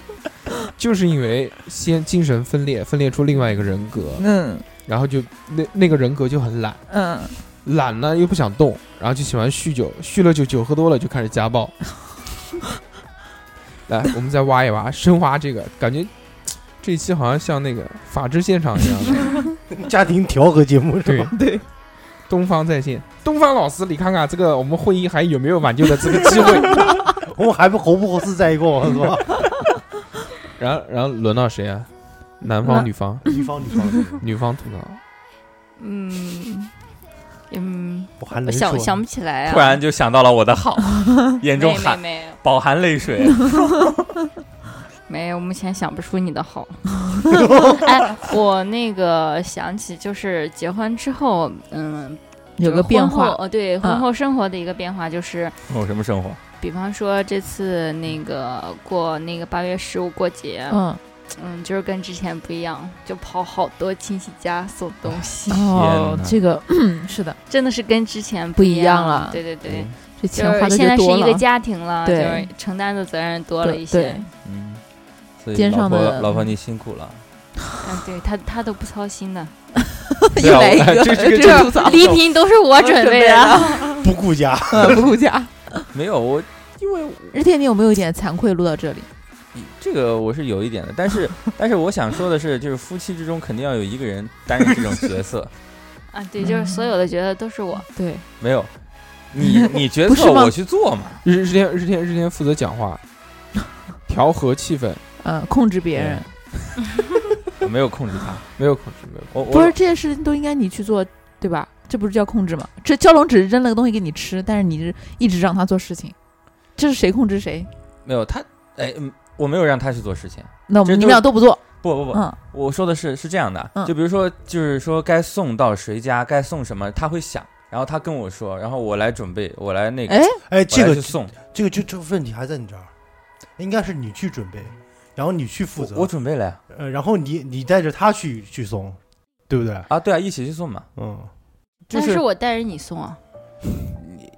就是因为先精神分裂，分裂出另外一个人格，嗯。然后就那那个人格就很懒，嗯，懒呢又不想动，然后就喜欢酗酒，酗了酒酒喝多了就开始家暴。[LAUGHS] 来，我们再挖一挖，深挖这个，感觉这一期好像像那个法制现场一样的。[LAUGHS] 家庭调和节目是对吧？对，东方在线，东方老师，你看看这个我们婚姻还有没有挽救的这个机会？[LAUGHS] 我们还不合不合适在一个是吧？[LAUGHS] 然后，然后轮到谁啊？男方、女方？女方女方，女方吐槽。嗯嗯，我还能。想想不起来啊。突然就想到了我的好，眼中含饱含泪水。没有，目前想不出你的好。[LAUGHS] 哎，我那个想起就是结婚之后，嗯，有个变化，婚后呃，对，婚嗯后生活的一个变化就是，哦什么生活？比方说这次那个过那个八月十五过节，嗯，嗯，就是跟之前不一样，就跑好多亲戚家送东西，哦这个 [CLEARS THROAT] 是的，真的是跟之前不一一样了。对对对，这就是钱花的现在是一个，家庭了，就是承担的责任多了一些。嗯，所以肩老婆上的老婆你辛苦了。嗯，对他他都不操心的，[LAUGHS] 又来一个，我这这个这礼品都是我准备的。[LAUGHS] 不顾家，呃不顾家。没有我，[LAUGHS] 因为日天，你有没有一点惭愧录到这里？这个我是有一点的，但是但是我想说的是，就是夫妻之中肯定要有一个人担任这种角色，啊，对，就是所有的角色都是我。对，没有你你决不是吗策我去做嘛，日日天日天日天负责讲话，调和气氛，嗯，控制别人，我 [LAUGHS] 没有控制他，没有控制，没有控制。我我不是这些事情都应该你去做，对吧？这不是叫控制吗？这蛟龙只是扔了个东西给你吃，但是你是一直让他做事情，这是谁控制谁？没有他，哎，嗯我没有让他去做事情，那我们你们俩都不做，不不不，嗯，我说的是是这样的，嗯就比如说，就是说该送到谁家，该送什么，他会想，然后他跟我说，然后我来准备，我来那个，哎，哎，这个送，这个就这个问题还在你这儿，应该是你去准备，然后你去负责，我准备了呀，呃，然后你你带着他去去送，对不对？啊，对啊，一起去送嘛，嗯，就是但是我带着你送啊，你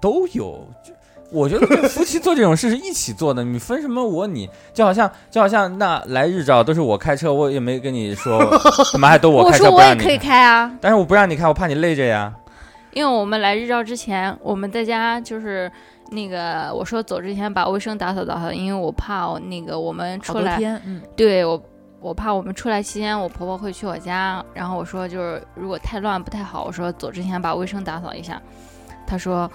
都有。就我觉得夫妻做这种事是一起做的，你分什么我你，就好像就好像那来日照都是我开车，我也没跟你说，[LAUGHS] 怎么还都我开车说我也可以开啊，但是我不让你开，我怕你累着呀。因为我们来日照之前，我们在家就是那个我说走之前把卫生打扫打扫，因为我怕我那个我们出来，嗯，对我我怕我们出来期间我婆婆会去我家，然后我说就是如果太乱不太好，我说走之前把卫生打扫一下，她说。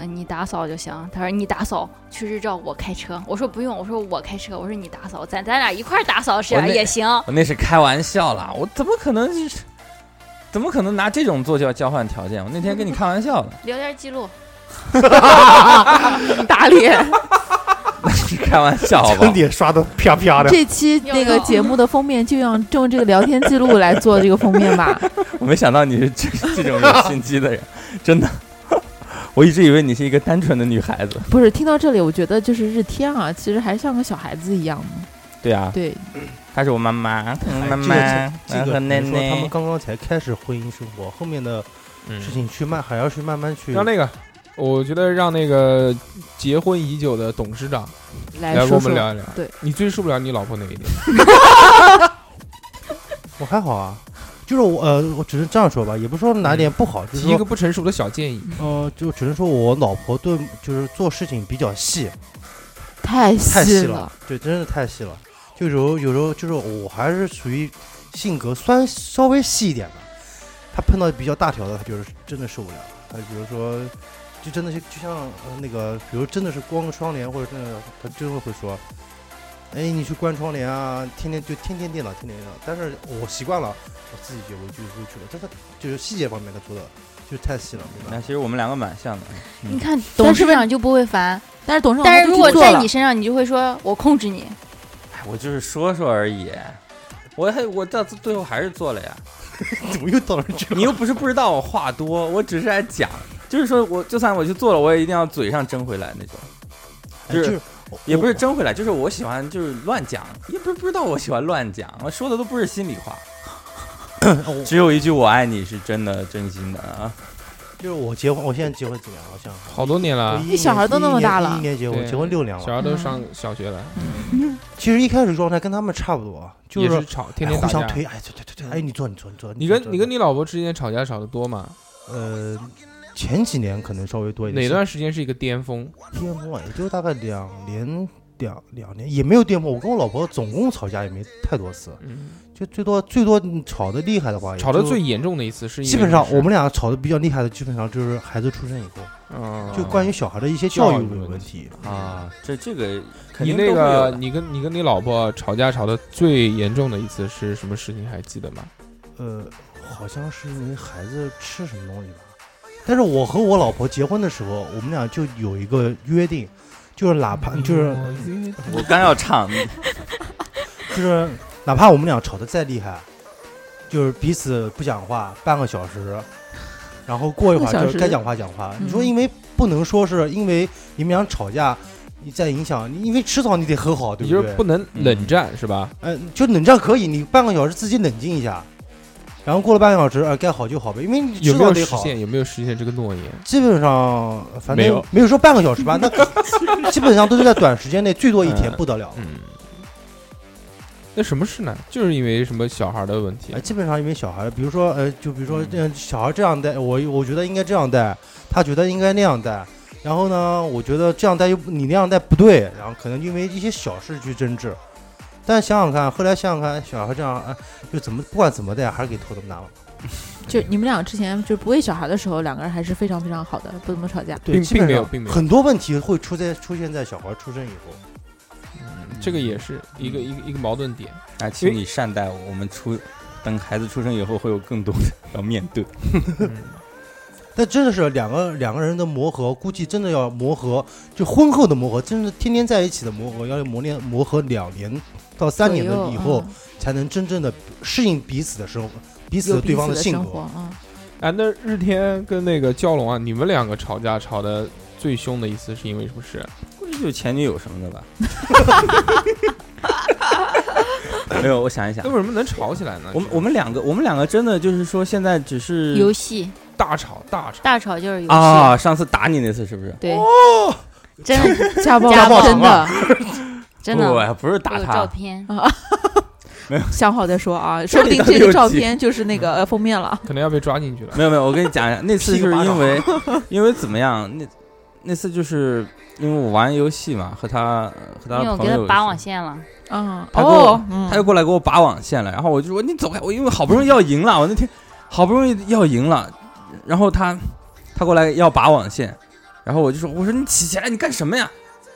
嗯，你打扫就行。她说你打扫去日照，我开车。我说不用，我说我开车。我说你打扫，咱咱俩一块儿打扫是也行。我那是开玩笑啦，我怎么可能是，怎么可能拿这种做交交换条件？我那天跟你开玩笑的，[LAUGHS] 聊天记录，[LAUGHS] 打脸。是开玩笑好不好？坑点刷的啪啪的，这期那个节目的封面就用就用这个聊天记录来做这个封面吧。[LAUGHS] 我没想到你是这这种有心机的人，真的。[LAUGHS] 我一直以为你是一个单纯的女孩子。不是，听到这里，我觉得就是日天啊，其实还像个小孩子一样。对啊，对，她是我妈妈，哎妈妈，这个奶怎么说他们。刚刚才开始婚姻生活，后面的嗯事情去慢还要去慢慢去。让那个，我觉得让那个结婚已久的董事长来来跟。我们聊一聊。对，你最受不了你老婆哪一点？[LAUGHS] 我还好啊，就是我呃，我只能这样说吧，也不是说哪点不好，就是提一个不成熟的小建议。呃，就只能说我老婆对就是做事情比较细，太太细了了，，对，真的太细了。就有时候有时候就是我还是属于性格酸稍微细一点的，他碰到比较大条的，他就是真的受不了。他比如说，就真的是就像呃那个，比如真的是关个窗帘或者真的，他真的会说，哎，你去关窗帘啊，天天就天天电脑，天天电脑。但是我习惯了，我自己就我就会去了。但他就是细节方面他做的就是太细了，明白吗？那其实我们两个蛮像的。嗯你看董事长就不会烦，但是董事长但是如果在你身上，你就会说我控制你。哎我就是说说而已，我还我到最后还是做了呀。[LAUGHS] 怎么又到了这你又不是不知道我话多，我只是在讲，就是说我就算我去做了，我也一定要嘴上争回来那种，就是是也不是争回来，就是我喜欢就是乱讲，也不是不知道我喜欢乱讲，我说的都不是心里话，[COUGHS] 只有一句我爱你是真的真心的啊。就是我结婚，我现在结婚几年了？好像好多年了你小孩都那么大了一一年结婚，结婚六年了。小孩都上 [COUGHS] 小学了，其实一开始状态跟他们差不多，就是吵，天哎天打架。互相推，哎，对对对对，哎，你坐你坐你坐。你跟你跟你老婆之间吵架吵得多吗？呃，前几年可能稍微多一点。哪段时间是一个巅峰？巅峰啊？也就大概两年两两年，也没有巅峰。我跟我老婆总共吵架也没太多次，嗯，就最多最多吵得厉害的话，吵得最严重的一次是基本上我们俩吵得比较厉害的，基本上就是孩子出生以后，嗯就关于小孩的一些教教育育问题问题。啊，这这个肯你那个你跟你跟你老婆吵架吵得最严重的一次是什么事情？还记得吗？呃，好像是因为孩子吃什么东西吧，但是我和我老婆结婚的时候，我们俩就有一个约定，就是哪怕就是我刚要唱，[LAUGHS] 就是哪怕我们俩吵得再厉害，就是彼此不讲话半个小时，然后过一会儿就是该讲话讲话。你说嗯因为不能说是因为你们俩吵架，你再影响，你因为迟早你得和好，对不对你就是不？能冷战是吧？呃，就冷战可以，你半个小时自己冷静一下，然后过了半个小时，呃，该好就好呗，因为你有没有实。现？有没有实现这个诺言？基本上反没有正没有说半个小时吧，那 [LAUGHS] 基本上都是在短时间内，最多一天嗯不得了。嗯，那什么事呢？就是因为什么小孩的问题呃，基本上因为小孩，比如说呃，就比如说嗯这样小孩这样带，我我觉得应该这样带，他觉得应该那样带，然后呢，我觉得这样带又不你那样带不对，然后可能因为一些小事去争执。但想想看，后来想想看，小孩这样，哎，就怎么不管怎么的，还是给拖这么大了。就你们俩之前就不喂小孩的时候，两个人还是非常非常好的，不怎么吵架。对，并没有并没有很多问题会出在出现在小孩出生以后。嗯这个也是一个一个一个矛盾点。啊，请你善待我，我们出等孩子出生以后会有更多的要面对。嗯但真的是两个两个人的磨合，估计真的要磨合，就婚后的磨合，真的天天在一起的磨合，要磨练磨合两年到三年的以后，嗯才能真正的适应彼此的生活，彼此的对方的性格。生活，嗯，哎，那日天跟那个蛟龙啊，你们两个吵架吵的最凶的一次是因为什么事？估计就是前女友什么的吧。[LAUGHS] 没有，我想一想那，为什么能吵起来呢？我们我们两个，我们两个真的就是说，现在只是游戏大吵大吵，大吵就是游戏，啊，上次打你那次是不是？对，[LAUGHS] 真的家暴家暴真的真的，不，不是打他。照片。[LAUGHS] 没有，想好再说啊，说不定这个照片就是那个呃封面了。[LAUGHS] 可能要被抓进去了。没有没有，我跟你讲一下，那次就是因为因为怎么样？那那次就是因为我玩游戏嘛，和他和他因为我朋友拔网线了，嗯，他给我哦，嗯。他又过来给我拔网线了，然后我就说你走开，我因为好不容易要赢了，我那天好不容易要赢了，然后他他过来要拔网线，然后我就说我说你起起来，你干什么呀？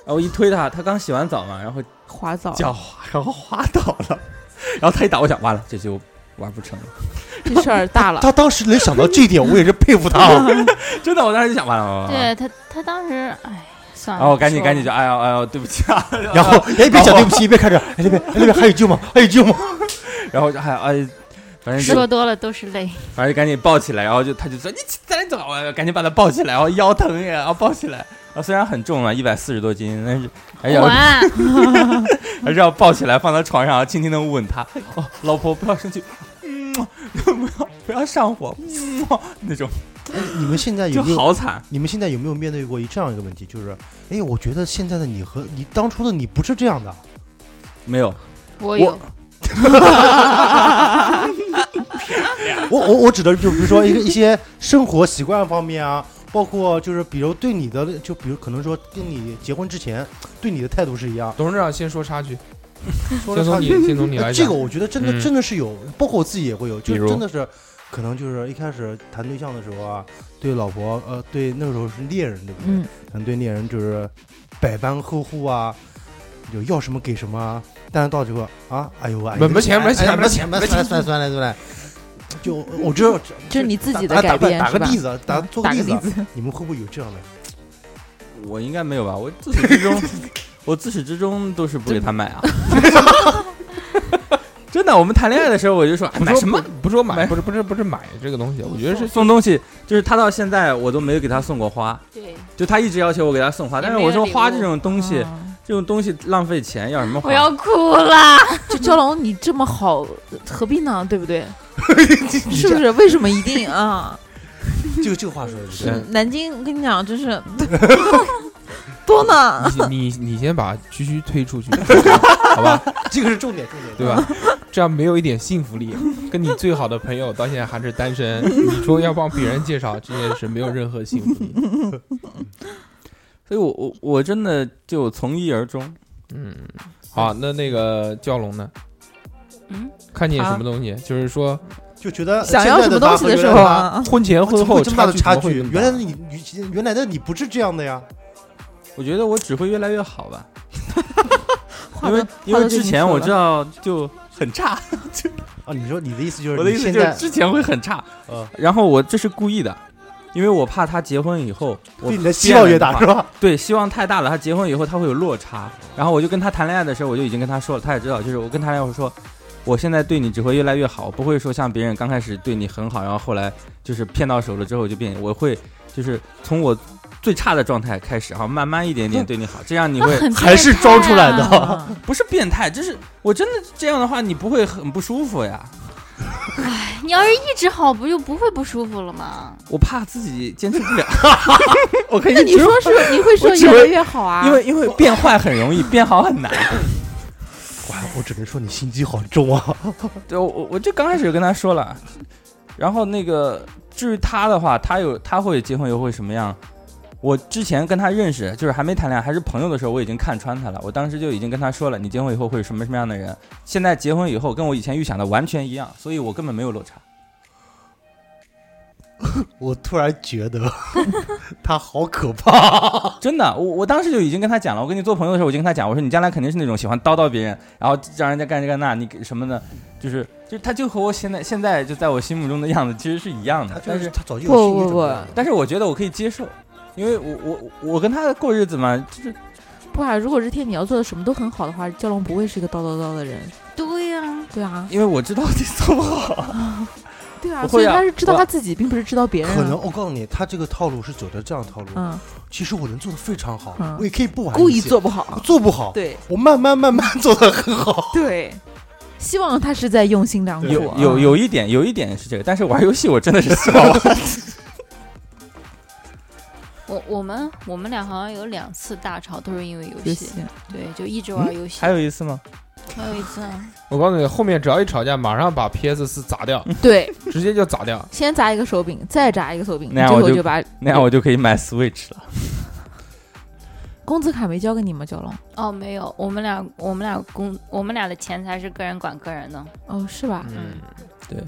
然后我一推他，他刚洗完澡嘛，然后滑澡，脚滑，然后滑倒了，然后他一打，我想完了，这就玩不成了，[LAUGHS] 这事儿大了。他当时能想到这一点，我也是佩服他。[LAUGHS] 真的，我当时就想完了，完了对他他当时哎算了，然后我赶紧赶紧就哎呦哎呦，对不起啊，然后 [LAUGHS] 哎，一边讲对不起，一边看着，哎那边哎那边还有救吗？还有救吗？然后就还哎，反正说多了都是泪，反正就赶紧抱起来，然后就他就说你起再来走，我赶紧把他抱起来，然后腰疼呀，然后抱起来，啊虽然很重啊，一百四十多斤，但是还是要，[LAUGHS] 还是要抱起来放到床上，轻轻的吻他。哦，老婆不要生气，嗯，不要不要上火，嗯，那种你们现在有没有？好惨。你们现在有没有面对过一这样一个问题？就是，哎，我觉得现在的你和你当初的你不是这样的。没有，我有，[LAUGHS] 我我我指的就比如说一个一些生活习惯方面啊，包括就是比如对你的，就比如可能说跟你结婚之前对你的态度是一样。董事长先说差距，说了差距先从你先从你来。呃这个我觉得真的嗯真的是有，包括我自己也会有，就真的是可能就是一开始谈对象的时候啊，对老婆呃对那个时候是恋人对不对？嗯，可能对恋人就是百般呵护啊，就要什么给什么啊，但是到最后啊，哎呦哎，没没钱哎没钱哎没钱，没钱算了算了算了算了。就我知道，就是你自己的打改变打打个例子，打嗯做个例子啊，打个例子，你们会不会有这样的？[LAUGHS] 我应该没有吧？我自始至终，我自始至终都是不给他买啊。[LAUGHS] 真的，我们谈恋爱的时候我就说买什么不是说买，不是不是不是买这个东西，我觉得是送东西，就是他到现在我都没有给他送过花，对，就他一直要求我给他送花，但是我说花这种东西，嗯这种东西浪费钱，要什么花？我要哭了，[LAUGHS] 就蛟龙你这么好，何必呢？对不对？[LAUGHS] 是不是？为什么一定啊？这个这个话说的是，南京，我跟你讲，就是 [LAUGHS] 多呢。你你你先把居居推出去，好吧，这个是重点重点，对吧？这样没有一点幸福力，跟你最好的朋友到现在还是单身，你说要帮别人介绍这件事没有任何幸福力。所以我我我真的就从一而终。嗯，好，那那个蛟龙呢？嗯，看见什么东西？就是说就觉得想要什么东西的时候啊，[LAUGHS] 婚前婚后怎么会这么大的差距？原来的你你原来的你不是这样的呀。我觉得我只会越来越好吧，[LAUGHS] 因为因为之前我知道就很差，啊，你说你的意思就是我的意思就是之前会很差，呃然后我这是故意的，因为我怕他结婚以后，我对你的希望越大是吧？对，希望太大了，他结婚以后他会有落差。然后我就跟他谈恋爱的时候，我就已经跟他说了，他也知道，就是我跟他谈恋爱我说，我现在对你只会越来越好，不会说像别人刚开始对你很好，然后后来就是骗到手了之后就变，我会就是从我最差的状态开始，哈，慢慢一点点对你好，这样你会很还是装出来的 [LAUGHS] [LAUGHS] 不是变态，就是我真的这样的话，你不会很不舒服呀？你要是一直好，不就不会不舒服了吗？我怕自己坚持不了，[LAUGHS] 我可以那你说是你会说越来越好啊？因为因为变坏很容易，变好很难。哇，我只能说你心机好重啊！对，我我我就刚开始就跟他说了，然后那个至于他的话，他有他会结婚以后会什么样？我之前跟他认识，就是还没谈恋爱，还是朋友的时候，我已经看穿他了。我当时就已经跟他说了，你结婚以后会是什么什么样的人。现在结婚以后跟我以前预想的完全一样，所以我根本没有落差。[LAUGHS] 我突然觉得他好可怕。[LAUGHS] 真的，我我当时就已经跟他讲了。我跟你做朋友的时候，我就跟他讲，我说你将来肯定是那种喜欢叨叨别人，然后让人家干这干那，你给什么的，就是就是他就和我现在现在就在我心目中的样子其实是一样的他，就但是是他早就有不心理不不准备了但是我觉得我可以接受，因为我我我跟他过日子嘛，就是不啊，如果这天你要做的什么都很好的话，蛟龙不会是一个叨叨叨的人。对呀、对啊，因为我知道自己做不好。[LAUGHS] 对啊，所以他是知道他自己，并不是知道别人啊。可能我告诉你，他这个套路是走的这样套路。嗯，其实我能做的非常好嗯，我也可以不玩故意做不好。做不好，对我慢慢慢慢做的很好。对，希望他是在用心良苦。有有一点有一点是这个，但是玩游戏我真的是希望我我我们我们俩好像有两次大吵，都是因为游戏。游戏，对，就一直玩游戏。还有一次吗？还有一次啊，我告诉你，后面只要一吵架，马上把 PS 四砸掉，对，直接就砸掉。先砸一个手柄，再砸一个手柄，那样我就最后就把那样我就可以买 Switch 了。[LAUGHS] 工资卡没交给你吗？蛟龙？哦，没有，我们俩我们俩工我们俩的钱财是个人管个人的。哦，是吧？嗯，对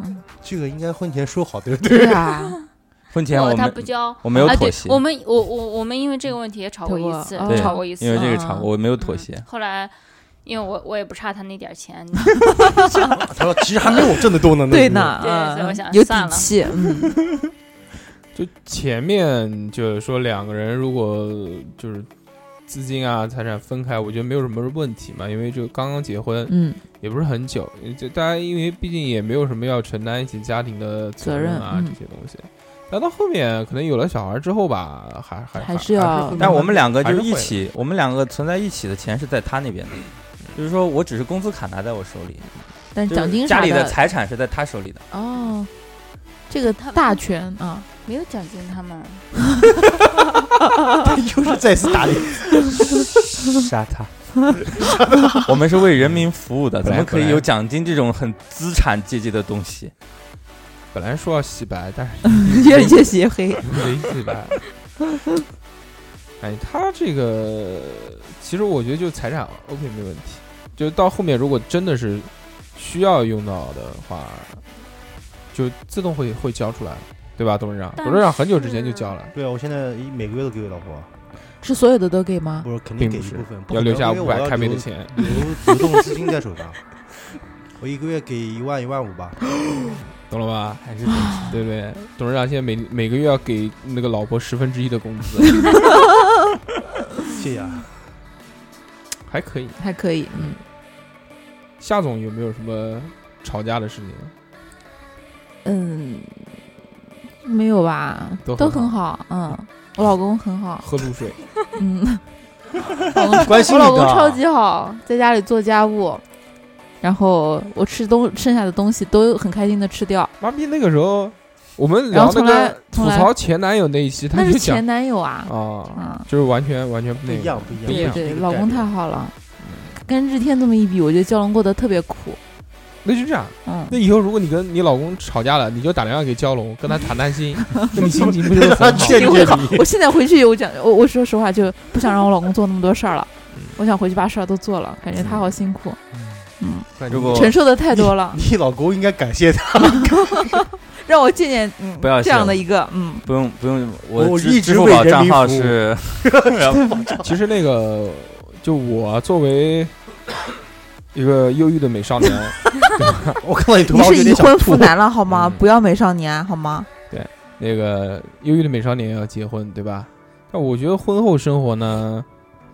嗯，这个应该婚前说好，对不对？对啊，哦，婚前我们他不交。我没有妥协，我们我我我们因为这个问题也吵过一次吵过一次。因为这个吵嗯我没有妥协嗯。后来，因为我我也不差他那点钱，[LAUGHS] 他说其实还没有我挣的多呢。对呢，所以我想有算了底气，嗯，[LAUGHS] 就前面就是说两个人如果就是资金啊财产分开，我觉得没有什么问题嘛，因为就刚刚结婚，嗯，也不是很久，就大家因为毕竟也没有什么要承担一起家庭的责任啊嗯这些东西。但到后面可能有了小孩之后吧，还还还是要但我们两个就是一起，我们两个存在一起的钱是在他那边的，就是说我只是工资卡拿在我手里，但是奖金啥家里的财产是在他手里的。哦，这个他大权啊，没有奖金，他们 [LAUGHS] [LAUGHS] 又是再次打脸。[LAUGHS] 杀他！我们是为人民服务的，怎么可以有奖金这种很资产阶级的东西？本来说要洗白，但是 [LAUGHS] 越越洗越黑，没洗白。哎，他这个其实我觉得就财产 OK 没问题，就到后面如果真的是需要用到的话，就自动会会交出来，对吧，董事长？董事长很久之前就交了，对啊，我现在每个月都给我老婆，是所有的都给吗？不是肯定不是给一部分，要留下五百开煤的钱。留流动资金在手上。我一个月给一万一万五吧，[GASPS] 懂了吧？还是 [GASPS] 对不对？董事长现在每每个月要给那个老婆十分之一的工资，谢谢啊。还可以。还可以，嗯，夏总有没有什么吵架的事情？嗯，没有吧？都都很很好，嗯，我老公很好，喝露水，嗯，[LAUGHS] 老公关心我老公超级好，在家里做家务，然后我吃东剩下的东西都很开心的吃掉，妈逼！那个时候我们聊那个吐槽前男友那一期，他那就是讲前男友啊，啊，嗯，就是完全完全不一样，不一样，对不一样对，老公太好了，跟日天这么一比，我觉得蛟龙过得特别苦，那就这样。嗯，那以后如果你跟你老公吵架了，你就打电话给蛟龙，跟他谈谈心，[LAUGHS] 那你心情不就很好？[LAUGHS] 我现在回去，我讲，我我说实话，就不想让我老公做那么多事儿了嗯。我想回去把事儿都做了，感觉他好辛苦，嗯，如果承受的太多了，[LAUGHS] 你老公应该感谢他，[LAUGHS] 让我见见，嗯，不要这样的一个，嗯，不用不用，我我支一直为支付宝账号是 [LAUGHS] 其实那个，就我作为一个忧郁的美少年，我看到你是已婚。妇男了好吗？嗯不要美少年好吗？对那个忧郁的美少年要结婚，对吧？但我觉得婚后生活呢，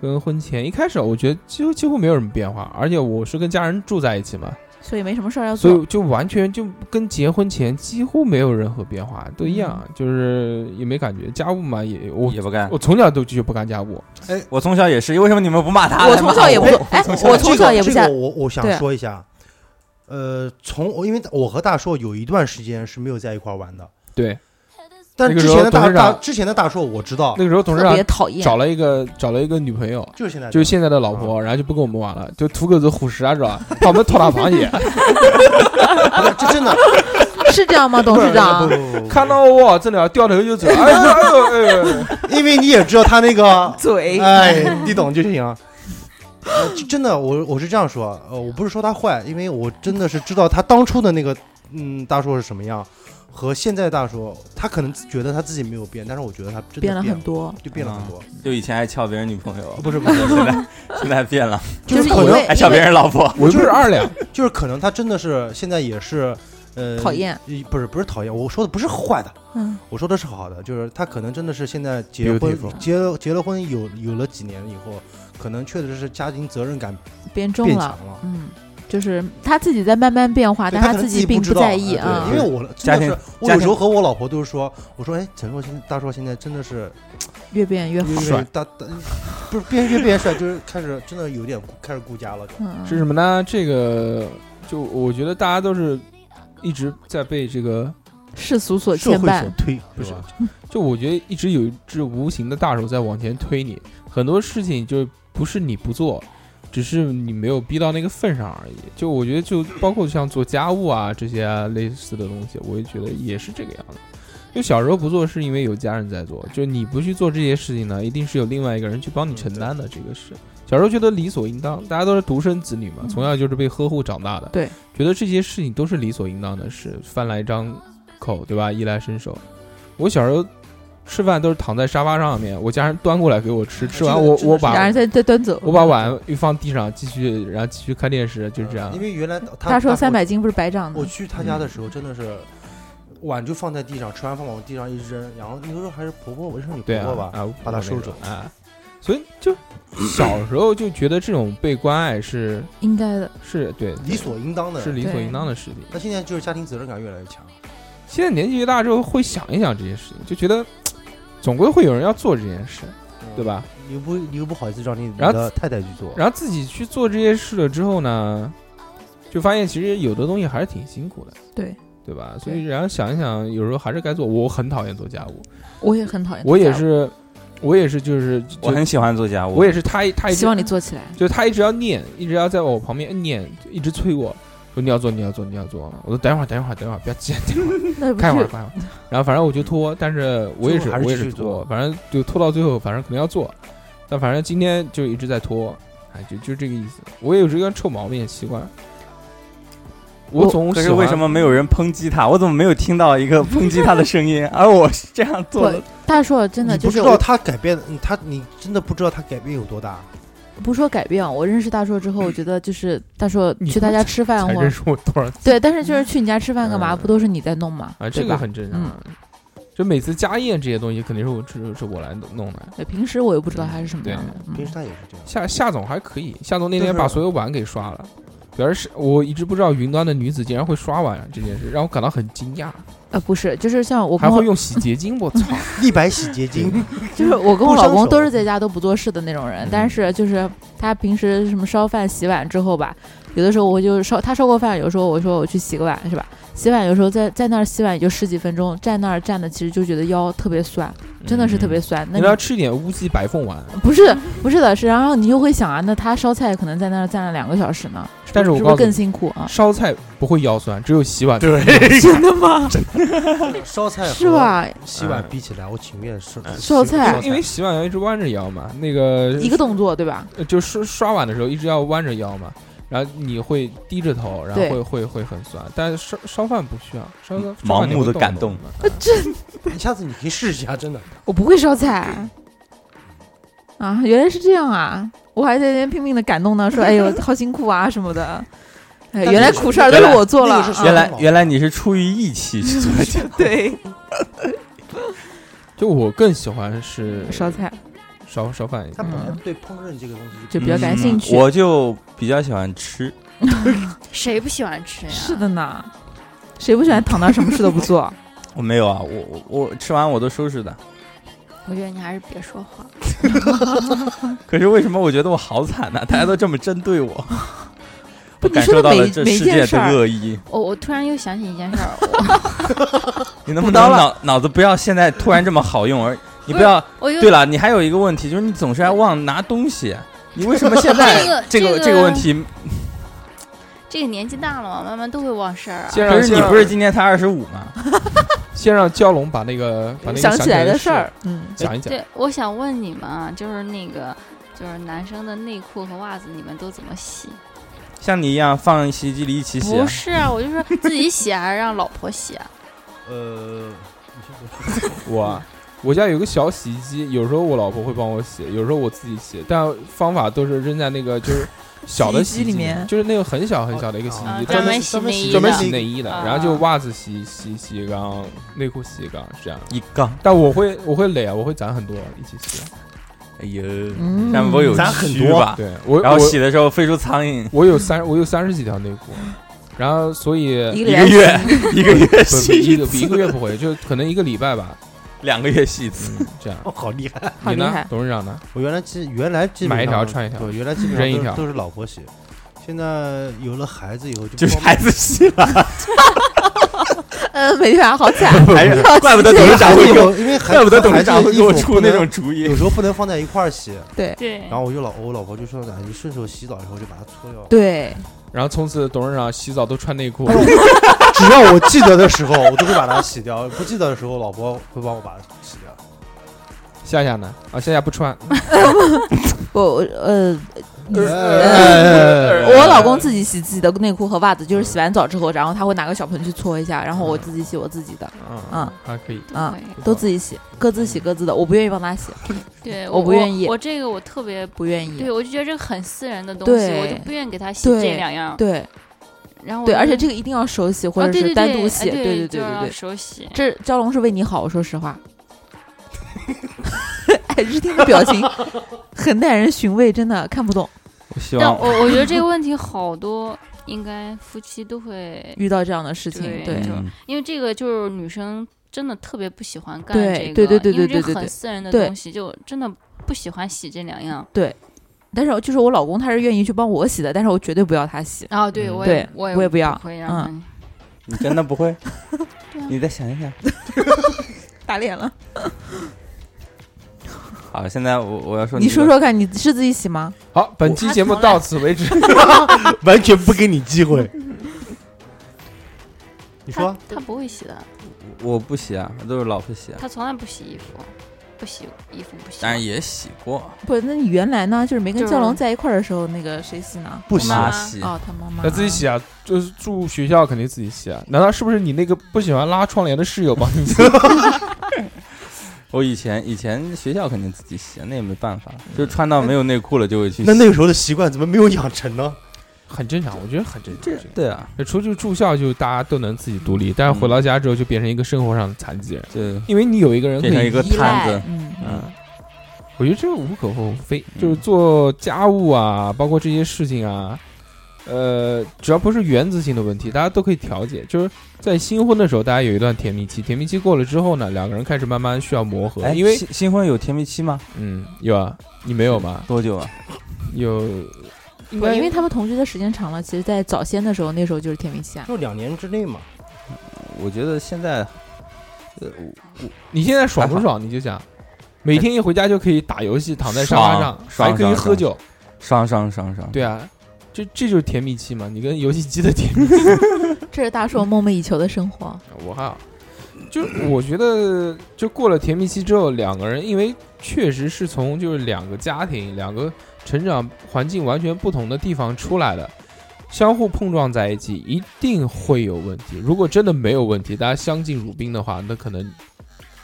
跟婚前一开始，我觉得几乎几乎没有什么变化，而且我是跟家人住在一起嘛，所以没什么事儿要做。所以就完全就跟结婚前几乎没有任何变化，都一样，嗯就是也没感觉。家务嘛，也我也不干。我从小都就不干家务，哎我从小也是，为什么你们不骂他？我从小也不哎做，哎，我从小也不下这个这个，我我想说一下，呃，从我因为我和大硕有一段时间是没有在一块儿玩的，对，但之前的大大之前的大硕我知道，那个时候董事特别长讨厌。找了一个找了一个女朋友，就是现在的。就是现在的老婆，然后就不跟我们玩了，就土狗子虎食啊，知道吧？[LAUGHS] 怕我们拖大螃蟹，这真的，[LAUGHS] 是这样吗，董事长？看到我真的掉头就走，哎呦哎呦哎。呦，[LAUGHS] 因为你也知道他那个，嘴。哎，你懂就行。呃，真的，我我是这样说，呃，我不是说他坏，因为我真的是知道他当初的那个，嗯，大硕是什么样，和现在的大叔，他可能觉得他自己没有变，但是我觉得他真的变了变很多，就变了很多。就以前爱撬别人女朋友，[LAUGHS] 不是不是，现在现在变了，[LAUGHS] 就是可能爱撬别人老婆。我就是二两，就是可能他真的是现在也是，呃，讨厌，不是不是讨厌，我说的不是坏的，嗯，我说的是好的，就是他可能真的是现在结婚结了结了婚有有了几年以后，可能确实是家庭责任感变重了变强，了。嗯，就是他自己在慢慢变化，但他自己并不在意啊因。为我家庭真的是，我有时候和我老婆都是说，我说，哎，陈硕现在大硕现在真的是 [LAUGHS] 越变越。帅大大，不是变越变越帅，就是开始真的有点开始顾家了。嗯，是什么呢？这个就我觉得大家都是一直在被这个，世俗所牵绊社会所，推，不是吧？[LAUGHS] 就我觉得一直有一只无形的大手在往前推你，很多事情就不是你不做。只是你没有逼到那个份上而已。就我觉得，就包括像做家务啊这些啊类似的东西，我也觉得也是这个样子。就小时候不做，是因为有家人在做；就你不去做这些事情呢，一定是有另外一个人去帮你承担的。这个是小时候觉得理所应当，大家都是独生子女嘛，嗯从小就是被呵护长大的，对，觉得这些事情都是理所应当的事，饭来张口，对吧？衣来伸手。我小时候吃饭都是躺在沙发上面，我家人端过来给我吃，吃完我我然把后再再端走。我把碗一放地上，继续然后继续看电视，就是这样因。为原来他他说大三百斤不是白长的我，去他家的时候真的是碗就放在地上，吃完饭往地上一扔，然后那时候还是婆婆，我是你婆婆吧，啊，把它收走啊。所以就小时候就觉得这种被关爱是应该的。是对理所应当的。是理所应当的事情。那现在就是家庭责任感越来越强。现在年纪越大之后，会想一想这些事情，就觉得总归会有人要做这件事，对吧？你又不你又不好意思让你你然后的太太去做，然后自己去做这些事了之后呢，就发现其实有的东西还是挺辛苦的，对，对吧？所以然后想一想，有时候还是该做。我很讨厌做家务，我也很讨厌。我也，是，我也是，就是就我很喜欢做家务，我也是，他一他一直希望你做起来。就他一直要念，一直要在我旁边念，一直催我说你要做，你要做，你要做。我说等一会儿，等一会儿，等一会儿，不要急，[LAUGHS] 等一会儿，看一会儿，看一会儿。然后反正我就拖，但是我也是我也是做拖，反正就拖到最后，反正肯定要做。但反正今天就一直在拖，哎，就就这个意思。我也有这个臭毛病习惯。我我总是为什么没有人抨击他？我怎么没有听到一个抨击他的声音？[LAUGHS] 而我是这样做大硕真的就是不知道他改变，嗯他你真的不知道他改变有多大。不说改变，我认识大硕之后，我觉得就是大硕去他家吃饭或才认识我多少次 [LAUGHS] 对，但是就是去你家吃饭干嘛？嗯不都是你在弄吗？啊？这个很正常嗯。就每次家宴这些东西，肯定是我是是我来弄的。对，平时我又不知道他是什么样的。嗯平时他也是这样。夏夏总还可以，夏总那天把所有碗给刷了，主要是我一直不知道云端的女子竟然会刷碗这件事，让我感到很惊讶，呃，不是，就是像我跟我还会用洗洁精，我操！[LAUGHS] 立白洗洁精，[LAUGHS] 就是我跟我老公都是在家都不做事的那种人，嗯但是就是他平时什么烧饭、洗碗之后吧，有的时候我就烧他烧过饭，有时候我说我去洗个碗是吧？洗碗有时候在在那儿洗碗也就十几分钟，站那儿站的其实就觉得腰特别酸，真的是特别嗯。酸。那你要吃一点乌鸡白凤丸，不是不是的是，然后你就会想啊，那他烧菜可能在那儿站了两个小时呢，但是我是不是更你，辛苦啊？烧菜不会腰酸，只有洗碗。对，[LAUGHS] 真的吗？烧菜和是？吧？洗碗比起来，我情愿是烧菜因为洗碗要一直弯着腰嘛，那个一个动作对吧？呃就是刷碗的时候一直要弯着腰嘛，然后你会低着头，然后会会会很酸，但是烧烧饭不需要，烧饭盲目的感动。你下次你可以试一下，真的。我不会烧菜啊，原来是这样啊！我还在那边拼命的感动呢，说哎呦好辛苦啊什么的。哎，原来苦事儿都是我做了。原来原来你是出于义气去做的家务，对，[LAUGHS] 就我更喜欢是烧菜烧烧饭一点。他本来对烹饪这个东西就比较感兴趣。嗯我就比较喜欢吃，[LAUGHS] 谁不喜欢吃呀？是的呢，谁不喜欢躺那什么事都不做？[LAUGHS] 我没有啊，我我我吃完我都收拾的。我觉得你还是别说话。可是为什么我觉得我好惨呢、大家都这么针对我，不我感受到了这你说的每世界的每件事儿恶意。我我突然又想起一件事儿，我 [LAUGHS] 你能不能脑脑子不要现在突然这么好用，而 [LAUGHS] 你不要对了，你还有一个问题，就是你总是爱忘拿东西。[LAUGHS] 你为什么现在这个这个这个问题？这个年纪大了嘛，慢慢都会忘事儿啊。先让可是你不是今年才二十五吗？先让蛟龙把那个把那个想起来的的事儿，嗯，讲一讲。对，我想问你们啊，就是那个，就是男生的内裤和袜子，你们都怎么洗？像你一样放洗衣机里一起洗啊不？是啊，我就说自己洗还是让老婆洗啊？呃，我啊 [LAUGHS] 我家有个小洗衣机，有时候我老婆会帮我洗，有时候我自己洗，但方法都是扔在那个就是小的洗衣机里面 [LAUGHS] 就是那个很小很小的一个洗衣机，啊专门洗专门专门洗内衣的，啊然后就袜子洗洗洗一缸，内裤洗一缸，是这样。一缸，但我会我会垒啊，我会攒很多一起洗。哎呦，嗯这样不有咱很多吧？对我然后我洗的时候飞出苍蝇，我有三我有三十几条内裤，然后所以一一个月一个月不洗一个一次一个月不回，就可能一个礼拜吧。两个月洗一次。嗯，这样。哦，好厉害！你呢好厉害，董事长呢？我原来基原来基本买一条上穿一条对，原来基本扔一条上都都是老婆洗，现在有了孩子以后就就是孩子洗了，嗯，[LAUGHS] 没办法，好惨，[LAUGHS] 还是怪不得董事长会给我，孩子以后，因为孩怪不得董事长会给我出那种主意有。时候不能放在一块儿洗，对对然后我就老我老婆就说：“哎，你顺手洗澡以后就把它搓掉。对，然后从此董事长洗澡都穿内裤，只要我记得的时候，我都会把它洗掉；不记得的时候，老婆会帮我把它洗掉。夏夏呢？啊，夏夏不穿。[LAUGHS] 我我呃。[LAUGHS] 呃我老公自己洗自己的内裤和袜子，就是洗完澡之后，然后他会拿个小盆去搓一下，然后我自己洗我自己的，嗯嗯，还可以。嗯对，都自己洗，各自洗各自的，我不愿意帮他洗，对，我不愿意我这个我特别，不愿意。对我就觉得这个很私人的东西，对我就不愿意给他洗对这两样。对对，然后我就而且这个一定要手洗或啊，者是对对对哎单独洗，对对对对对。手洗。这蛟龙是为你好，说实话。哎，日天的表情 [LAUGHS] 很耐人寻味，真的看不懂。但我希望我我觉得这个问题好多应该夫妻都会，遇到这样的事情，对对嗯因为这个就是女生真的特别不喜欢干对这个，对对对因为这对对对对很私人的对东西，就真的不喜欢洗这两样。对但是就是我老公他是愿意去帮我洗的，但是我绝对不要他洗。啊，对嗯我对也我我也不要会让嗯他你真的不会？[LAUGHS] 你再想一想。[LAUGHS] 打脸了，好，现在我我要说你这个说说看，你是自己洗吗？好，本期节目到此为止。[LAUGHS] 完全不给你机会。[LAUGHS] 你说他他不会洗的，我不洗啊，都是老婆洗啊，他从来不洗衣服，不洗衣服不洗碗。当然也洗过，不，那你原来呢？就是没跟就是蛟龙在一块儿的时候，那个谁洗呢？不洗？妈洗。哦，他妈妈。那自己洗啊，就是住学校肯定自己洗啊。难道是不是你那个不喜欢拉窗帘的室友帮你洗？[LAUGHS] 我以前以前学校肯定自己洗，那也没办法，就穿到没有内裤了就会去洗。那那个时候的习惯怎么没有养成呢？[LAUGHS] 很正常，我觉得很正常。这对啊，出去住校就大家都能自己独立，但是回到家之后就变成一个生活上的残疾人，对因为你有一个人可以变成一个摊子，嗯，嗯，我觉得这个无可厚非，就是做家务啊，包括这些事情啊，呃，只要不是原则性的问题，大家都可以调解。就是在新婚的时候，大家有一段甜蜜期，甜蜜期过了之后呢，两个人开始慢慢需要磨合，哎，因为新新婚有甜蜜期吗？嗯，有啊，你没有吗？多久啊？有，应不该因为他们同居的时间长了，其实，在早先的时候，那时候就是甜蜜期啊。就两年之内嘛。我觉得现在，呃，我你现在爽不爽？你就想，每天一回家就可以打游戏，躺在沙发上，还可以喝酒，爽爽爽爽。对啊，这这就是甜蜜期嘛，你跟游戏机的甜蜜 [LAUGHS] 这是大硕梦寐以求的生活。我还好，就我觉得，就过了甜蜜期之后，两个人因为确实是从就是两个家庭、两个成长环境完全不同的地方出来的，相互碰撞在一起，一定会有问题。如果真的没有问题，大家相敬如宾的话，那可能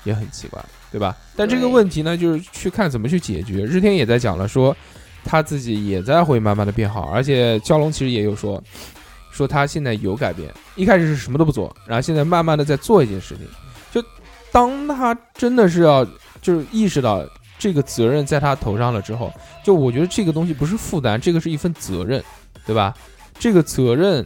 也很奇怪，对吧？但这个问题呢，就是去看怎么去解决。日天也在讲了说。他自己也在会慢慢的变好，而且蛟龙其实也有说，说他现在有改变，一开始是什么都不做，然后现在慢慢的在做一件事情，就当他真的是要就是意识到这个责任在他头上了之后，就我觉得这个东西不是负担，这个是一份责任，对吧？这个责任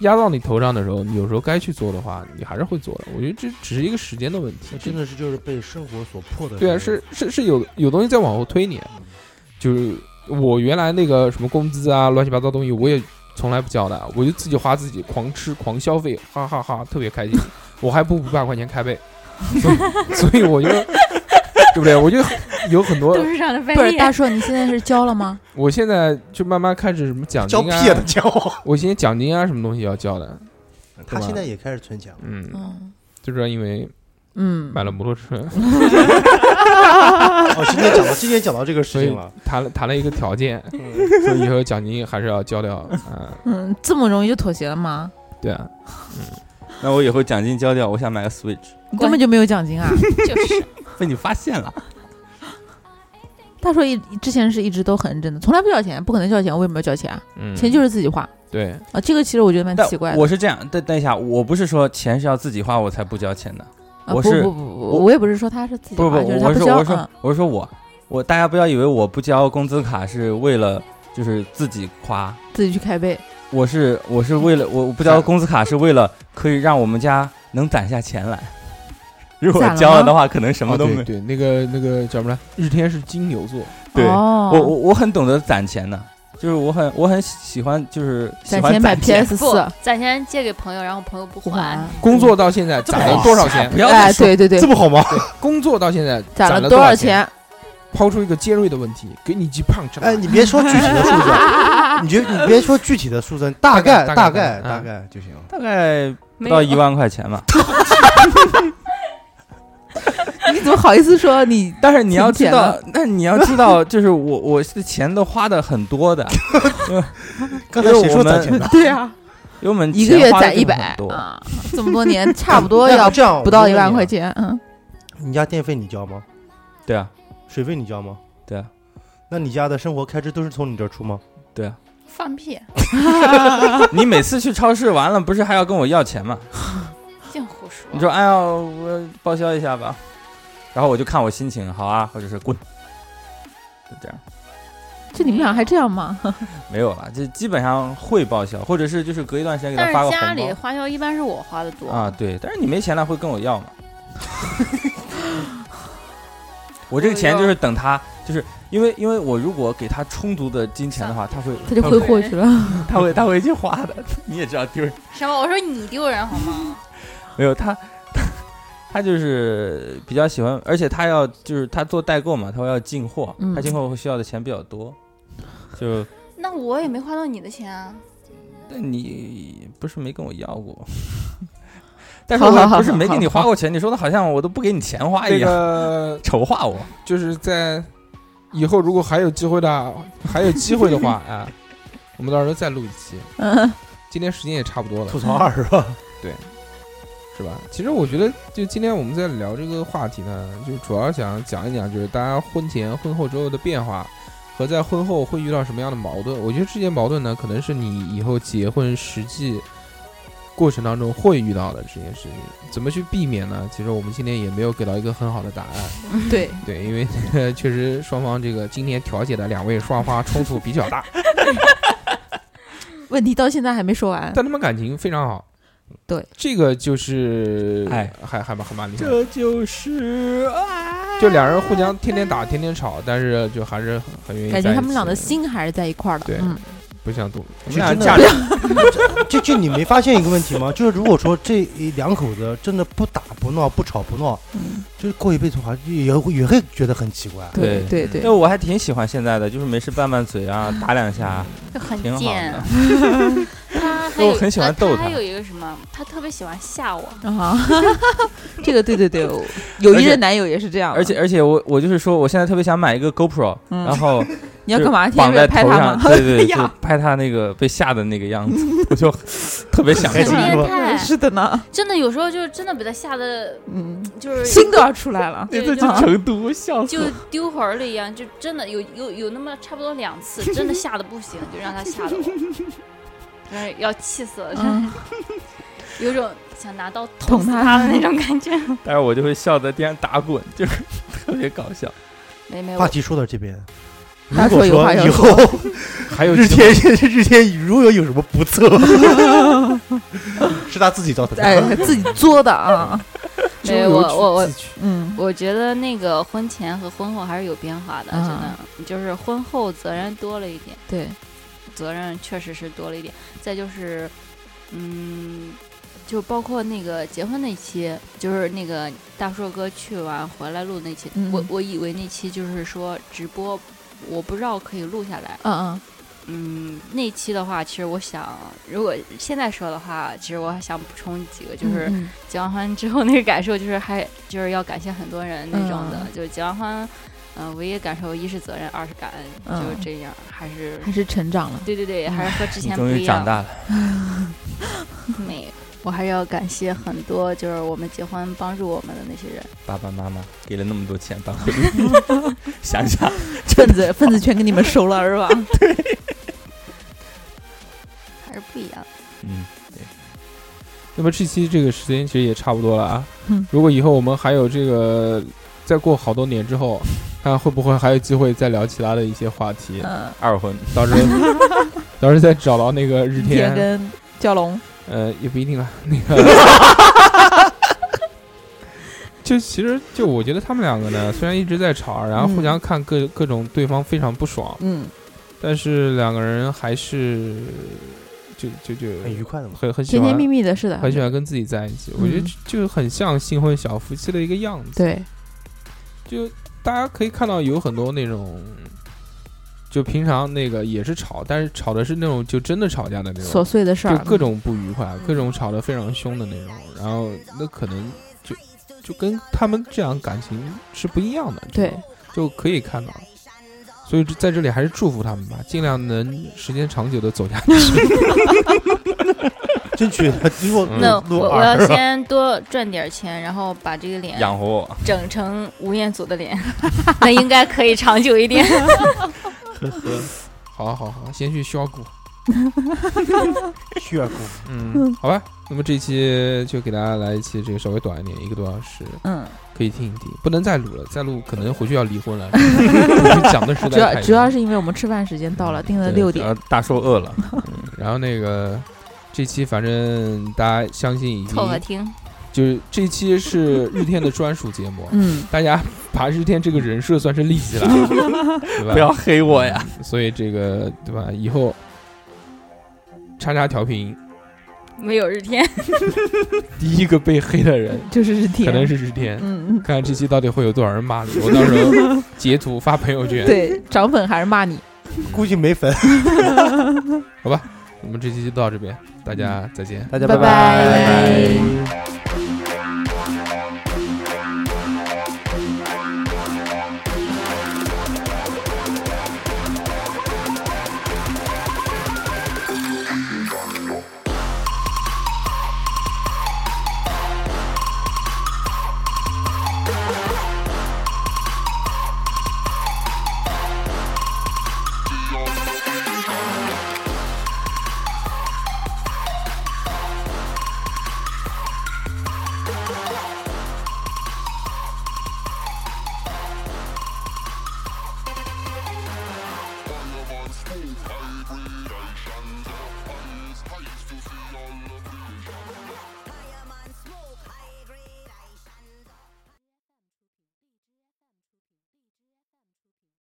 压到你头上的时候，你有时候该去做的话，你还是会做的。我觉得这只是一个时间的问题那，真的是就是被生活所迫的。对啊，是是是有有东西在往后推你，就是我原来那个什么工资啊，乱七八糟东西，我也从来不交的，我就自己花自己，狂吃狂消费，哈哈哈特别开心。[LAUGHS] 我还不五百块钱开背，所以所以我就对不对？我就有很多不是大硕，你现在是交了吗？我现在就慢慢开始什么奖金啊屁，的交。我现在奖金啊什么东西要交的，他现在也开始存钱了。嗯，嗯最主要因为嗯，买了摩托车，[LAUGHS] [LAUGHS] 哦，今天讲到今天讲到这个所以事情了。谈了谈了一个条件，嗯说以后奖金还是要交掉，啊，嗯，这么容易就妥协了吗？对啊，那我以后奖金交掉，我想买个 Switch，你根本就没有奖金啊！就是 [LAUGHS] 被你发现了。大硕一之前是一直都很认真的，从来不交钱，不可能交钱，我为什么要交钱啊？嗯，钱就是自己花对，啊，这个其实我觉得蛮但奇怪的。我是这样，等等一下，我不是说钱是要自己花我才不交钱的，啊，我是不不不不，我也不是说他是自己，不不，我是说我是我是说我我大家不要以为我不交工资卡是为了就是自己花，自己去开背。我是我是为了我我不交工资卡是为了可以让我们家能攒下钱来。如果交了的话，可能什么哦都没。对对，那个那个叫什么来？日天是金牛座，对哦，我我我很懂得攒钱的，就是我很我很喜欢就是喜欢攒钱买攒钱 PS 不四，攒钱借给朋友，然后朋友不还不还，工作到现在攒了多少钱不？要哎，对对对这，么好吗？工作到现在攒了多少？钱？抛出一个尖锐的问题，给你记胖。哎，你别说具体的数字，你就你别说具体的数字，大概大概大概大概大概就行。大概不没有到一万块钱吧。[LAUGHS] [LAUGHS] 你怎么好意思说你？[LAUGHS] 但是你要知道存钱了，但是你要知道，就是我我的钱都花的很多的，[LAUGHS] 刚才谁说攒钱的？对啊，因为我们一个月攒一百多啊，这么多年差不多要不到一万块钱，嗯，你家电费你交吗？对啊，水费你交吗？对啊，那你家的生活开支都是从你这儿出吗？对啊。放屁，你每次去超市完了，不是还要跟我要钱吗？你说哎呀，我报销一下吧，然后我就看我心情好啊，或者是滚，就这样。就你们俩还这样吗？[LAUGHS] 没有了，就基本上会报销，或者是就是隔一段时间给他发是家里个红包花销一般是我花的多啊，，对，但是你没钱了会跟我要嘛？[LAUGHS] 我这个钱就是等他，就是因为因为我如果给他充足的金钱的话，他会他就挥霍去了。[LAUGHS] 他会他会去花的，你也知道丢人。什么？我说你丢人好吗？没有他，他 [LAUGHS] 他就是比较喜欢，而且他要就是他做代购嘛，他会要进货，嗯他进货会需要的钱比较多。就 [LAUGHS] 那我也没花到你的钱啊。但你不是没跟我要过，但是我也不是没给你花过钱，你说的好像我都不给你钱花这一样，个丑化我。就是在以后如果还有机会的，还有机会的话 [LAUGHS] 啊，我们到时候再录一期。嗯，今天时间也差不多了，吐槽二是吧？是吧？其实我觉得，就今天我们在聊这个话题呢，就主要想讲一讲，就是大家婚前、婚后之后的变化，和在婚后会遇到什么样的矛盾。我觉得这些矛盾呢，可能是你以后结婚实际过程当中会遇到的这件事情。怎么去避免呢？其实我们今天也没有给到一个很好的答案。[LAUGHS] 对，对，因为 [LAUGHS] 确实双方这个今天调解的两位双方冲突比较大，[LAUGHS] 问题到现在还没说完。但他们感情非常好。对，这个就是哎，还还蛮还蛮厉害的。这就是爱。就两人互相天天打，天天吵，但是就还是很很愿意。感觉他们俩的心还是在一块儿的。对嗯，不想动，我们俩就就就你没发现一个问题吗？就是如果说这两口子真的不打不闹不吵不闹，嗯就是过一辈子的话，也会也会觉得很奇怪。对对对对但，我还挺喜欢现在的，就是没事拌拌嘴啊，打两下，就很挺好贱的。[LAUGHS] 他还有我很喜欢呃逗他他还有一个什么，他特别喜欢吓我。啊，[LAUGHS] 这个对对对，有一任男友也是这样的。而且而且我我就是说，我现在特别想买一个 GoPro，嗯然后你要干嘛？就是绑在天天拍他头上，吗？对对，[LAUGHS] 就拍他那个被吓的那个样子，[LAUGHS] 我就特别想很开心是吧变态，是的呢，真的有时候就是真的被他吓得，嗯，就是心都要出来了。[LAUGHS] 对就那次去成都，笑死就。丢魂儿了一样，就真的有有有那么差不多两次，真的吓得不行，就让他吓得我，真是要气死了。有种想拿刀捅他捅死他的那种感觉。但是我就会笑在地上打滚，就是特别搞笑。没没话，题说到这边，如他果说有话要以后 [LAUGHS] 还有日天 [LAUGHS] 日天宇如果有什么不测，[LAUGHS] 是他自己造成的。哎，自己作的啊，没有我我我嗯。我觉得那个婚前和婚后还是有变化的，真的啊，就是婚后责任多了一点，对，责任确实是多了一点。再就是，嗯，就包括那个结婚那期，就是那个大硕哥去完回来录那期，嗯。我我以为那期就是说直播，我不知道可以录下来。嗯嗯。嗯，那期的话，其实我想，如果现在说的话，其实我还想补充几个，就是嗯结完婚之后那个感受，就是还就是要感谢很多人那种的，嗯。就是结完婚，嗯、唯一感受一是责任，二是感恩，嗯就是这样，还是还是成长了，对对对，还是和之你终前不一样。于长大了，[LAUGHS] 没，我还是要感谢很多就是我们结婚帮助我们的那些人。爸爸妈妈给了那么多钱办婚礼，想想份子份子全给你们收了是吧？[LAUGHS] 对还是不一样。嗯，对那么这期这个时间其实也差不多了啊嗯。如果以后我们还有这个，再过好多年之后，[LAUGHS] 看会不会还有机会再聊其他的一些话题。嗯，二婚到时候，[LAUGHS] 到时候再找到那个日天，天跟蛟龙，呃，也不一定啊。那个，[LAUGHS] 就其实就我觉得他们两个呢，虽然一直在吵，然后互相看各各种对方非常不爽，嗯但是两个人还是就就就很愉快的嘛。很很喜甜蜜蜜的，是的，很喜欢跟自己在一起，我觉得就很像新婚小夫妻的一个样子。，对，就大家可以看到有很多那种，就平常那个也是吵，但是吵的是那种就真的吵架的那种琐，碎的事儿，就各种不愉快，各种吵得非常凶的那种。然后那可能就就跟他们这样感情是不一样的，对，就可以看到。所以在这里还是祝福他们吧，尽量能时间长久的走下去。争取如果嗯那我我要，先多赚点钱，然后把这个脸养活我，整成吴彦祖的脸，[LAUGHS] 那应该可以长久一点。[LAUGHS] 好好好，先去削骨。[LAUGHS] 血骨。嗯，好吧，那么这期就给大家来一期这个稍微短一点，一个多小时，嗯，可以听一听，不能再录了，再录可能回去要离婚了。[LAUGHS] 讲的实主在 [LAUGHS] 主要主要是因为我们吃饭时间到了，定了六点。大寿饿了，然后那个这期反正大家相信已经凑合听，就是这期是日天的专属节目，嗯，大家把日天这个人设算是立起来了，[LAUGHS] 对吧？不要黑我呀！嗯所以这个对吧？以后叉叉调频没有日天，[LAUGHS] 第一个被黑的人 [LAUGHS] 就是日天，可能是日天。嗯，嗯，看看这期到底会有多少人骂你，我到时候截图发朋友圈。，对，涨粉还是骂你，估计没粉。好吧，我们这期就到这边，大家再见。大家拜拜拜